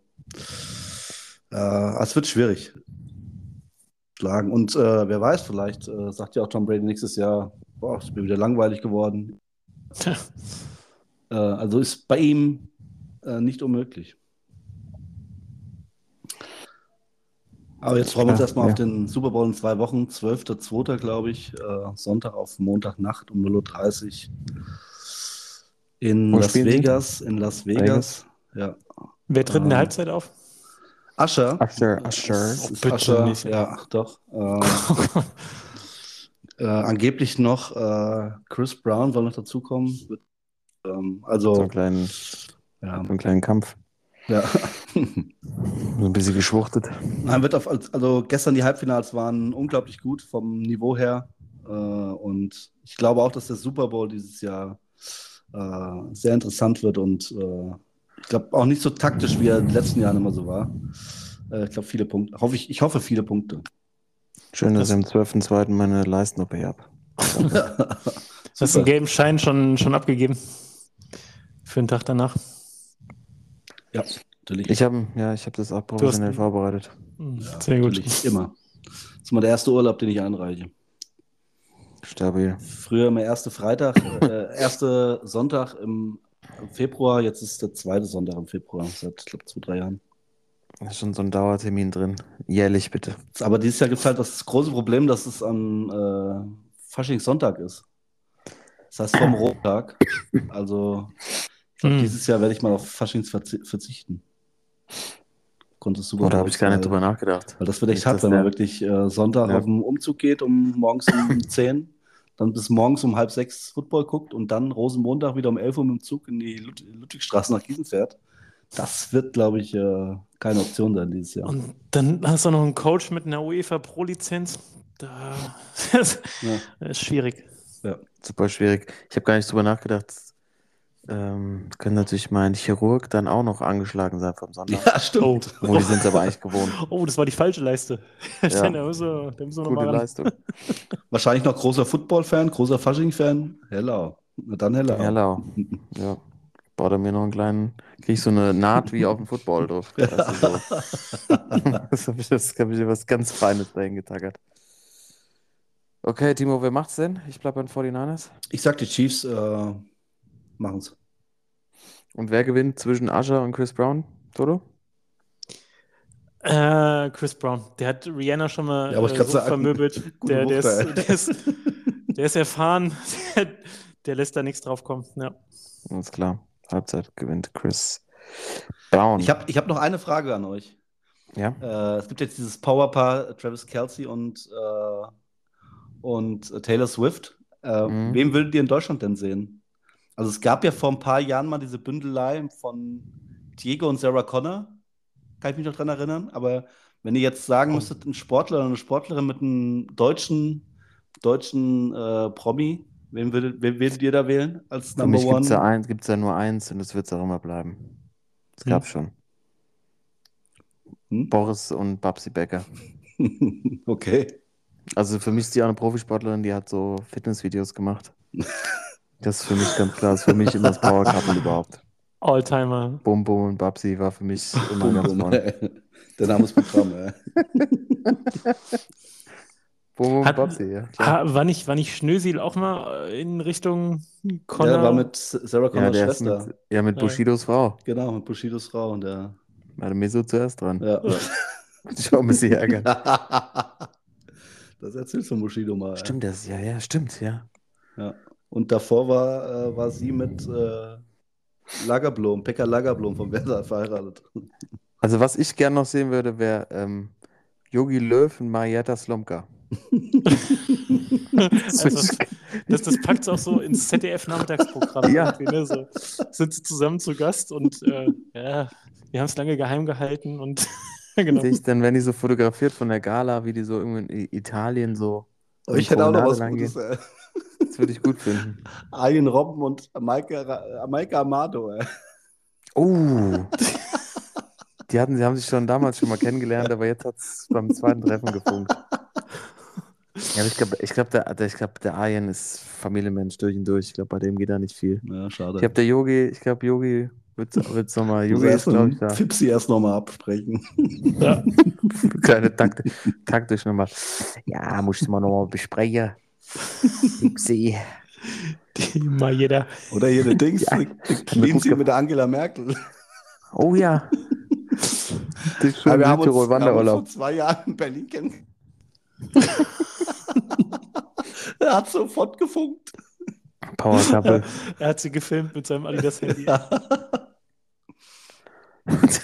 äh, es wird schwierig. Schlagen. Und äh, wer weiß, vielleicht äh, sagt ja auch Tom Brady nächstes Jahr, boah, es ist mir wieder langweilig geworden. äh, also ist bei ihm äh, nicht unmöglich. Aber jetzt freuen wir uns Ja, erstmal ja. auf den Super Bowl in zwei Wochen, 12.02. glaube ich, äh, Sonntag auf Montagnacht um 0.30 Uhr in Wo Las sie? Vegas. In Las Vegas. Ja. Wer tritt in der Ah. Halbzeit auf? Usher. Usher, Usher. Das Oh, ist bitte Usher. nicht. Ja, ach doch. *laughs* Äh, angeblich noch äh, Chris Brown soll noch dazukommen. Ähm, also, So einen kleinen, ja. so einen kleinen Kampf. ja. *laughs* So ein bisschen geschwuchtet. Nein, wird auf, also gestern die Halbfinals waren unglaublich gut vom Niveau her. Äh, und ich glaube auch, dass der Super Bowl dieses Jahr äh, sehr interessant wird und äh, ich glaube auch nicht so taktisch, wie er in den letzten Jahren immer so war. Äh, ich glaube, viele Punkte. Hoffe ich, ich hoffe, viele Punkte. Schön, dass Das- ich am 12.02. meine Leisten-OP habe. *laughs* Hast du einen gelben Schein schon, schon abgegeben? Für den Tag danach? ja, natürlich. Ich habe ja, ich hab das auch professionell vorbereitet. Hm, Sehr gut. Natürlich, immer. Das ist mal der erste Urlaub, den ich einreiche. Stabil. Früher immer erste Freitag, äh, erste Sonntag im, im Februar, jetzt ist der zweite Sonntag im Februar, seit, ich glaube, zwei, drei Jahren. Da ist schon so ein Dauertermin drin. Jährlich bitte. Aber dieses Jahr gibt es halt das große Problem, dass es am äh, Faschingssonntag ist. Das heißt vom Rottag. Also ich glaube, Hm. dieses Jahr werde ich mal auf Faschings verzi verzichten. Konntest super. Oh, da habe ich gar nicht drüber nachgedacht. Weil das wird echt hart, wenn man wirklich äh, Sonntag Ja. auf den Umzug geht, um morgens um *laughs* 10, dann bis morgens um halb sechs Football guckt und dann Rosenmontag wieder um 11 Uhr mit dem Zug in die Lud Ludwigstraße nach Gießen fährt. Das wird, glaube ich, äh, keine Option sein dieses Jahr. Und dann hast du noch einen Coach mit einer UEFA Pro-Lizenz. Da *laughs* das Ja. ist schwierig. Super schwierig. Ich habe gar nicht drüber nachgedacht. Ähm, können natürlich mein Chirurg dann auch noch angeschlagen sein vom Sonntag. Ja, stimmt. Oh, die sind es aber eigentlich gewohnt. *laughs* Oh, das war die falsche Leiste. Ja. da müssen wir, da müssen wir noch Gute. Leistung. *laughs* Wahrscheinlich noch großer Football-Fan, großer Fasching-Fan. Hello. Na dann hello. Hello. Ja. Baut er mir noch einen kleinen, krieg ich so eine Naht wie auf dem Football drauf. *laughs* Du, so. *laughs* das habe ich, das hab ich was ganz Feines dahin getackert. Okay, Timo, wer macht's denn? Ich bleibe bei den 49ers. Ich sag, die Chiefs äh, machen es. Und wer gewinnt zwischen Usher und Chris Brown? Toto? Äh, Chris Brown, der hat Rihanna schon mal Ja, aber ich äh, so sagen. vermöbelt. Der, der, ist, der, ist, der ist erfahren. Der, *laughs* der lässt da nichts drauf kommen. Ja. Alles klar. Halbzeit gewinnt Chris Brown. Ich habe ich hab noch eine Frage an euch. ja? Äh, es gibt jetzt dieses Powerpaar Travis Kelsey und, äh, und Taylor Swift. Äh, Mhm. Wem würdet ihr in Deutschland denn sehen? Also es gab ja vor ein paar Jahren mal diese Bündelei von Diego und Sarah Connor. Kann ich mich noch dran erinnern. Aber wenn ihr jetzt sagen müsstet, ein Sportler oder eine Sportlerin mit einem deutschen, deutschen äh, Promi, wen würdet, wen würdet ihr da wählen als Für Number mich gibt es ja, One? ein, gibt's ja nur eins und es wird auch immer bleiben. Es gab's schon. Hm? Boris und Babsi Becker. *laughs* okay. Also für mich ist die auch eine Profisportlerin, die hat so Fitnessvideos gemacht. Das ist für mich ganz klar. Das ist für mich immer das Power Couple überhaupt. Alltimer. Bum Bum und Babsi war für mich *laughs* immer ganz boom. vorne. Der Name ist Programm, *laughs* ey. Bum Bum und Hat- Babsi, ja. Klar. Ha, war, nicht, war nicht Schnösil auch mal äh, in Richtung Connor? Der war mit Sarah Ja, Connors ist Schwester. mit, ja, mit Ja. Bushidos Frau. Genau, mit Bushidos Frau und der. War mir so zuerst dran. Ja. *laughs* Ich war ein bisschen ärgern. *laughs* das erzählst du Bushido mal. Stimmt das? Ja, ja, stimmt, ja. Ja. Und davor war, äh, war sie mit äh, Lagerblom, Pekka Lagerblom von Werder verheiratet. Also was ich gern noch sehen würde, wäre ähm, Yogi Löw und Marietta Slomka. Also, das, das packt es auch so ins ZDF-Nachmittagsprogramm. Ja. irgendwie, Ne? So, sind sie zusammen zu Gast und äh, ja, wir haben es lange geheim gehalten und *laughs* genau. Ich dann, wenn die so fotografiert von der Gala, wie die so irgendwo in Italien so. Oh, ich hätte auch noch was Gutes. Ey. Das würde ich gut finden. Arjen Robben und Maike Amado. Oh. Die hatten, sie haben sich schon damals schon mal kennengelernt, aber jetzt hat es beim zweiten Treffen gefunkt. Ja, aber ich glaube, ich glaub, der, der, ich glaub, der Arjen ist Familienmensch durch und durch. Ich glaube, bei dem geht da nicht viel. Ja, schade. Ich glaube, der Yogi, ich glaube, Yogi wird es nochmal. Yogi ist, erst glaube ich, da. Fipsi erst nochmal absprechen. Ja. *laughs* Kleine Takt, taktisch nochmal. Ja, muss ich mal nochmal besprechen. Die mal jeder. Oder hier der Dings, Ja, die mir clean gut sie ge- mit der Angela Merkel. Oh ja. Das ist Ja, schon wir haben uns, wir haben uns vor zwei Jahren in Berlin kennengelernt. *laughs* er hat sofort gefunkt. Power Couple. *laughs* Er hat sie gefilmt mit seinem Adidas-Handy. *laughs* das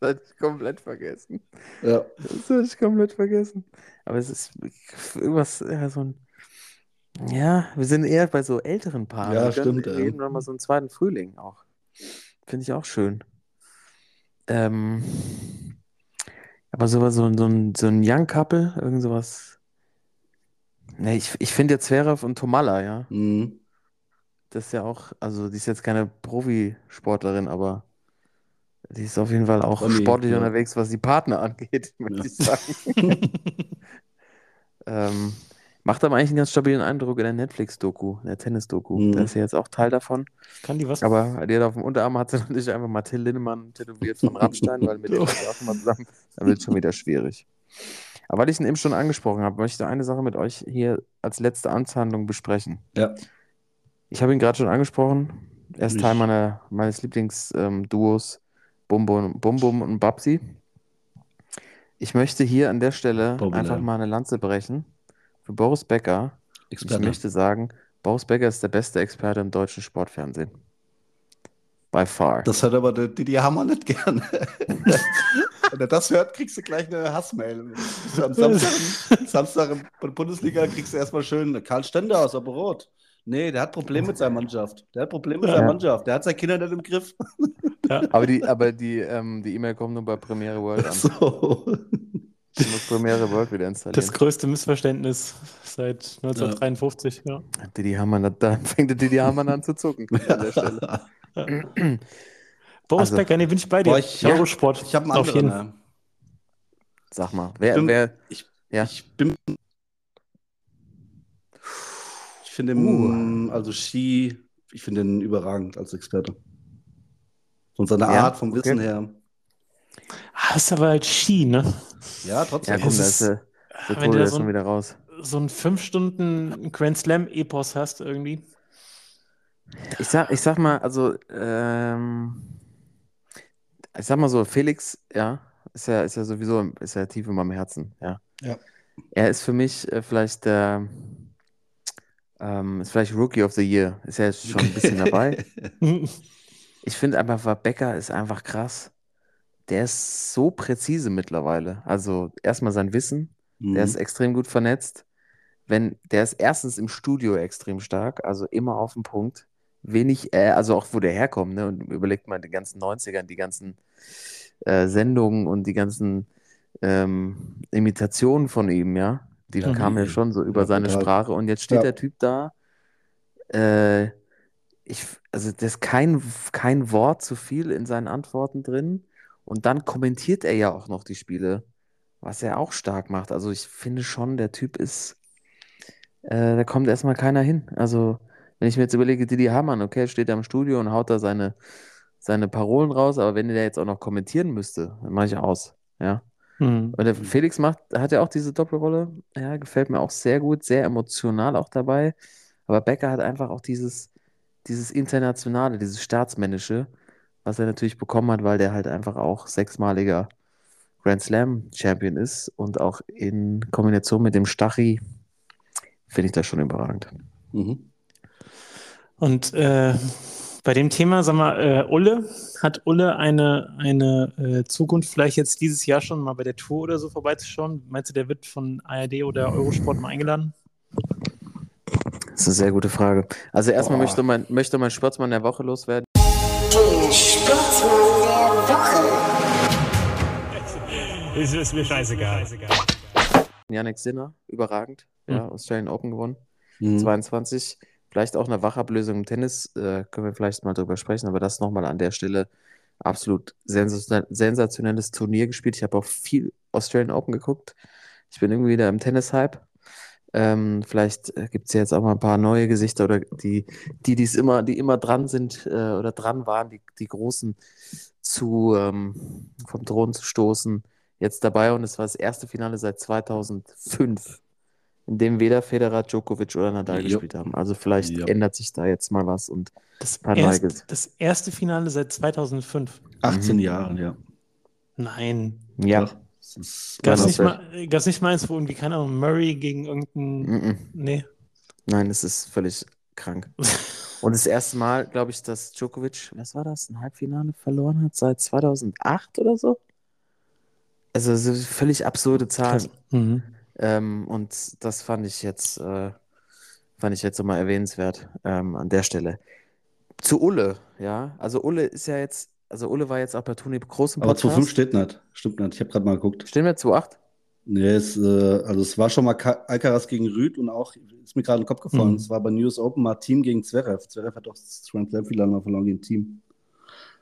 hatte ich komplett vergessen. Ja. Das hatte ich komplett vergessen. Aber es ist irgendwas, ja, so ein. Ja, wir sind eher bei so älteren Paaren. Ja, Wir stimmt, ja. Eben noch mal so einen zweiten Frühling auch. Finde ich auch schön. Ähm, aber so, so, ein- so ein, so ein Young Couple, irgend sowas. Nee, ich, ich finde jetzt Zverev und Tomalla, ja. Mhm. Das ist ja auch, also die ist jetzt keine Profisportlerin, aber die ist auf jeden Fall auch Promi, sportlich ja. unterwegs, was die Partner angeht, *laughs* möchte Ja. ich sagen. *laughs* ähm, macht aber eigentlich einen ganz stabilen Eindruck in der Netflix-Doku, in der Tennis-Doku. Mhm. Da ist sie jetzt auch Teil davon. Kann die was? Aber die hat auf dem Unterarm hat sie natürlich einfach mal Till Lindemann tätowiert von Rammstein, weil mit *laughs* dem ist auch mal zusammen. Dann wird es schon wieder schwierig. Aber weil ich ihn eben schon angesprochen habe, möchte ich eine Sache mit euch hier als letzte Amtshandlung besprechen. Ja. Ich habe ihn gerade schon angesprochen. Er ist Ich- Teil meiner, meines Lieblingsduos Bum Bum, Bum Bum und Babsi. Ich möchte hier an der Stelle Bobby einfach mal eine Lanze brechen für Boris Becker. Ich möchte sagen, Boris Becker ist der beste Experte im deutschen Sportfernsehen. By far. Das hört aber der Didi Hammer nicht gerne. *laughs* Wenn er das hört, kriegst du gleich eine Hassmail. Am Samstag, Samstag in der Bundesliga kriegst du erstmal schön Karl Stender aus Rot. Nee, der hat Probleme mit seiner Mannschaft. Der hat Probleme mit Ja. seiner Mannschaft. Der hat seine Kinder nicht im Griff. aber die, aber die, ähm, die E-Mail kommt nur bei Premiere World an. So. Ich muss Premiere World wieder installieren. Das größte Missverständnis seit 1953, ja. Didi Hamann, da fängt der Didi Hamann an zu zucken an der *laughs* Stelle. Boris Also- Becker, nee, bin ich bei dir. Boah, ich hab- Eurosport. Ich habe einen Auf jeden anderen. ne? Sag mal, wer, Stimmt. wer, Ich, Ja. ich bin. Ich finde, Uh. also Ski, ich finde ihn überragend als Experte. Von seiner Ja, Art, vom okay. Wissen her. Ah, ist aber halt Ski, ne? Ja, ja trotzdem. komm, Es da ist- ist der, Tode du da ist so schon wieder raus. So ein 5 Stunden Grand Slam Epos hast irgendwie. Ich sag, ich sag mal, also, ähm, ich sag mal so, Felix, ja, ist ja, ist ja sowieso, ist ja tief in meinem Herzen, ja. Ja. Er ist für mich äh, vielleicht der, ähm, ist vielleicht Rookie of the Year, ist ja jetzt schon ein bisschen dabei. *laughs* Ich finde einfach, Becker ist einfach krass. Der ist so präzise mittlerweile. Also erstmal sein Wissen, Mhm. der ist extrem gut vernetzt. Wenn, der ist erstens im Studio extrem stark, also immer auf den Punkt. Wenig, äh, also auch wo der herkommt, ne? Und überlegt mal die ganzen 90ern, die ganzen äh, Sendungen und die ganzen ähm, Imitationen von ihm, ja. Die Ja. kamen ja schon so über Ja, seine total. Sprache. Und jetzt steht Ja. der Typ da. Äh, ich, also da ist kein, kein Wort zu viel in seinen Antworten drin. Und dann kommentiert er ja auch noch die Spiele, was er auch stark macht. Also ich finde schon, der Typ ist, äh, da kommt erstmal keiner hin. Also wenn ich mir jetzt überlege, Didi Hamann, okay, steht da im Studio und haut da seine, seine Parolen raus, aber wenn der jetzt auch noch kommentieren müsste, dann mache ich aus. Ja. Hm. Und der Felix macht, hat ja auch diese Doppelrolle. Ja, gefällt mir auch sehr gut, sehr emotional auch dabei. Aber Becker hat einfach auch dieses, dieses Internationale, dieses Staatsmännische, was er natürlich bekommen hat, weil der halt einfach auch sechsmaliger Grand Slam Champion ist und auch in Kombination mit dem Stachy finde ich das schon überragend. Mhm. Und äh, bei dem Thema, sag mal, äh, Ulle, hat Ulle eine, eine äh, Zukunft, vielleicht jetzt dieses Jahr schon mal bei der Tour oder so vorbeizuschauen? Meinst du, der wird von ARD oder Eurosport mal eingeladen? Das ist eine sehr gute Frage. Also erstmal Boah. möchte mein, möchte mein Sportsmann der Woche loswerden. Der Sportsmann der Woche. Es ist mir scheißegal. Yannick Sinner, überragend. Ja, Australian Open gewonnen. Mhm. 22. Vielleicht auch eine Wachablösung im Tennis, äh, können wir vielleicht mal drüber sprechen, aber das nochmal an der Stelle absolut sensation sensationelles Turnier gespielt. Ich habe auch viel Australian Open geguckt. Ich bin irgendwie wieder im Tennis-Hype. Ähm, vielleicht gibt es ja jetzt auch mal ein paar neue Gesichter oder die, die die's immer, die immer dran sind äh, oder dran waren, die, die Großen zu ähm, vom Thron zu stoßen, jetzt dabei und es war das erste Finale seit 2005 in dem weder Federer, Djokovic oder Nadal Ja. gespielt haben. Also vielleicht Ja. ändert sich da jetzt mal was und Das, erst, das erste Finale seit 2005. 18 Mhm. Jahre, ja. Nein. ja. Doch, das ist Gab es nicht, das mal, nicht mal eins, wo irgendwie, keine Ahnung, Murray gegen irgendeinen. Mhm. Nee. Nein, es ist völlig krank. *laughs* Und das erste Mal, glaube ich, dass Djokovic, was war das, ein Halbfinale verloren hat seit 2008 oder so? Also so völlig absurde Zahlen. Mhm. Ähm, und das fand ich jetzt, äh, fand ich jetzt so mal erwähnenswert ähm, an der Stelle. Zu Ulle, ja. Also Ulle ist ja jetzt, also Ulle war jetzt auch bei Toni Groß im Aber Podcast. 2,5 steht nicht. Stimmt nicht. Ich habe gerade mal geguckt. Stehen wir 2,8? Nee, es, äh, also es war schon mal Ka Alcaraz gegen Rüd und auch, ist mir gerade in den Kopf gefallen, Mhm. es war bei News Open mal Team gegen Zverev. Zverev hat doch das Grand Slam Finale verloren gegen Team.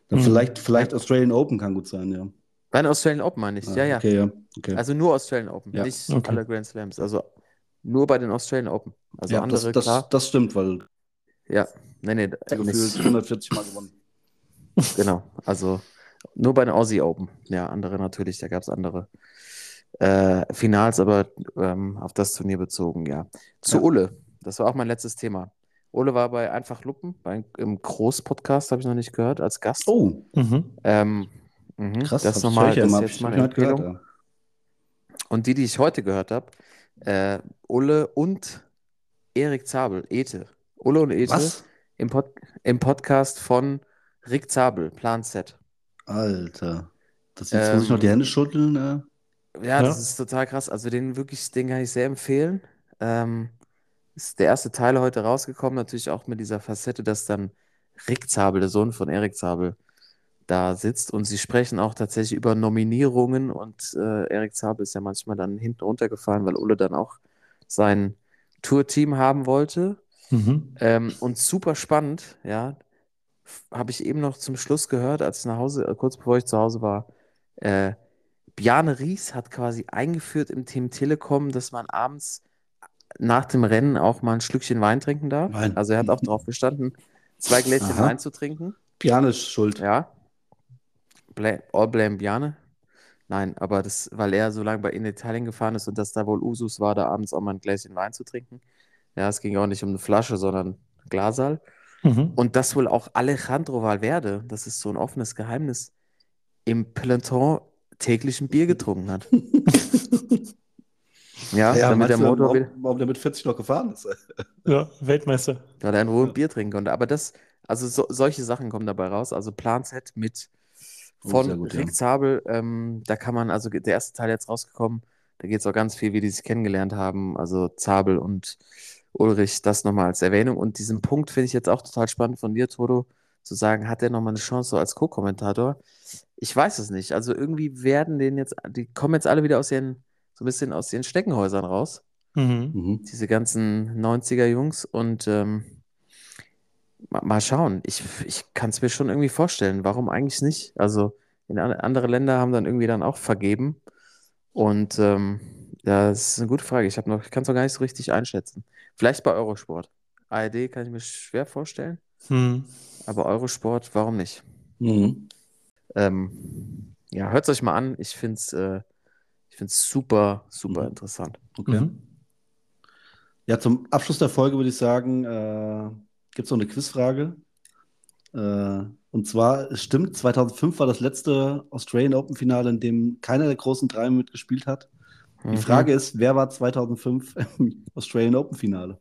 Dann Mhm. vielleicht, vielleicht Australian Open kann gut sein, ja. Bei den Australian Open meine ich. Ah, Ja, ja. Okay, ja. Okay. Also nur Australian Open, Ja. nicht Okay. alle Grand Slams. Also nur bei den Australian Open. Also ja, andere, das, klar. das, das stimmt, weil Ja, nee, nee, gefühlt 140 Mal gewonnen. *laughs* Genau. Also nur bei den Aussie Open. Ja, andere natürlich, da gab es andere äh, Finals, aber ähm, auf das Turnier bezogen, ja. Zu Ja. Ulle, das war auch mein letztes Thema. Ulle war bei Einfach Luppen, bei, im Groß-Podcast, habe ich noch nicht gehört, als Gast. Oh, Mhm. Ähm, Mhm, Krass, das hab- nochmal, das ist jetzt meine gehört, Empfehlung. ja. Und die, die ich heute gehört habe, äh, Ulle und Erik Zabel, Ete. Ulle und Ete Was? im, Pod im Podcast von Rick Zabel, Plan Z. Alter. Das jetzt muss ich noch die Ähm, Hände schütteln. Äh. Ja, das Ja. ist total krass. Also den wirklich, den kann ich sehr empfehlen. Ähm, ist der erste Teil heute rausgekommen, natürlich auch mit dieser Facette, dass dann Rick Zabel, der Sohn von Erik Zabel, da sitzt und sie sprechen auch tatsächlich über Nominierungen und äh, Erik Zabel ist ja manchmal dann hinten runtergefallen, weil Ulle dann auch sein Tourteam haben wollte. Mhm. Ähm, und super spannend, ja, habe ich eben noch zum Schluss gehört, als ich nach Hause, äh, kurz bevor ich zu Hause war, äh, Bjarne Ries hat quasi eingeführt im Team Telekom, dass man abends nach dem Rennen auch mal ein Schlückchen Wein trinken darf. Wein. Also er hat auch darauf bestanden, zwei Gläschen Aha. Wein zu trinken. Björn ist schuld. Ja. Bla all blame Bjarne. Nein, aber das, weil er so lange bei in Italien gefahren ist und das da wohl Usus war, da abends auch mal ein Gläschen Wein zu trinken. Ja, es ging auch nicht um eine Flasche, sondern Glasal. Mhm. Und dass wohl auch Alejandro Valverde, das ist so ein offenes Geheimnis, im Peloton täglich ein Bier getrunken hat. *laughs* Ja, Ja, damit der Motor wieder, warum, warum der mit 40 noch gefahren ist? *laughs* Ja, Weltmeister. weil er in Ruhe ein Bier trinken konnte. Aber das, also so, solche Sachen kommen dabei raus. Also Plan Z mit von sehr gut, ja. Rick Zabel, ähm, da kann man, also der erste Teil jetzt rausgekommen, da geht es auch ganz viel, wie die sich kennengelernt haben. Also Zabel und Ulrich, das nochmal als Erwähnung. Und diesen Punkt finde ich jetzt auch total spannend von dir, Toto, zu sagen, hat er nochmal eine Chance so als Co-Kommentator? Ich weiß es nicht. Also irgendwie werden den jetzt, die kommen jetzt alle wieder aus ihren, so ein bisschen aus ihren Steckenhäusern raus Mhm. Mhm. diese ganzen 90er-Jungs und ähm, mal, schauen. Ich, ich kann es mir schon irgendwie vorstellen. Warum eigentlich nicht? Also in an, andere Länder haben dann irgendwie dann auch vergeben und ähm, ja, das ist eine gute Frage. Ich habe noch, ich kann es noch gar nicht so richtig einschätzen. Vielleicht bei Eurosport. ARD kann ich mir schwer vorstellen, Mhm. aber Eurosport, warum nicht? Mhm. Ähm, ja, hört es euch mal an. Ich finde es äh, ich find's super, super Mhm. interessant. Okay. Mhm. Ja, zum Abschluss der Folge würde ich sagen, äh, gibt es noch eine Quizfrage. Äh, und zwar, es stimmt, 2005 war das letzte Australian Open Finale, in dem keiner der großen drei mitgespielt hat. Die Mhm. Frage ist, wer war 2005 *laughs* im Australian Open Finale?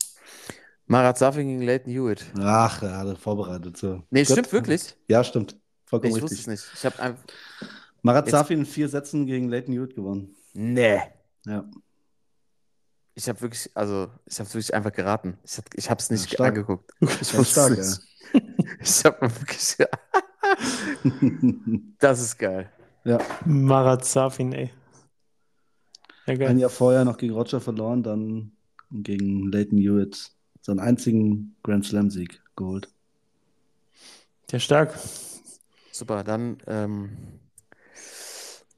Marat Safin gegen Leighton Hewitt. Ach, ja, das vorbereitet. So. Nee, Gut. stimmt wirklich. Ja, stimmt. Vollkommen Ich wusste es richtig. nicht. Ich habe einfach. Marat Safin in vier Sätzen gegen Leighton Hewitt gewonnen. Nee. Ja. Ich habe wirklich, also, ich habe wirklich einfach geraten. Ich habe ich hab's nicht Ja, stark. angeguckt. *laughs* Ich wusste stark, es nicht. *laughs* Ich habe wirklich. *laughs* das ist geil. ja. Marat Safin, ey. Ja, Ein geil. Jahr vorher noch gegen Roger verloren, dann gegen Leighton Hewitt seinen einzigen Grand Slam-Sieg geholt. Der stark. Super, dann ähm,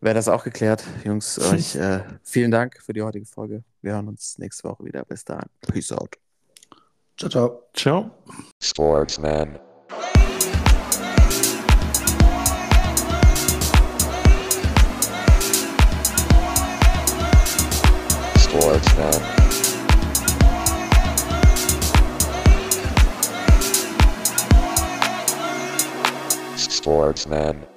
wäre das auch geklärt. Jungs, *laughs* euch äh, vielen Dank für die heutige Folge. Wir hören uns nächste Woche wieder. Bis dahin. Peace out. Ciao, ciao. Ciao. Sportsman. Sportsman. Sportsman.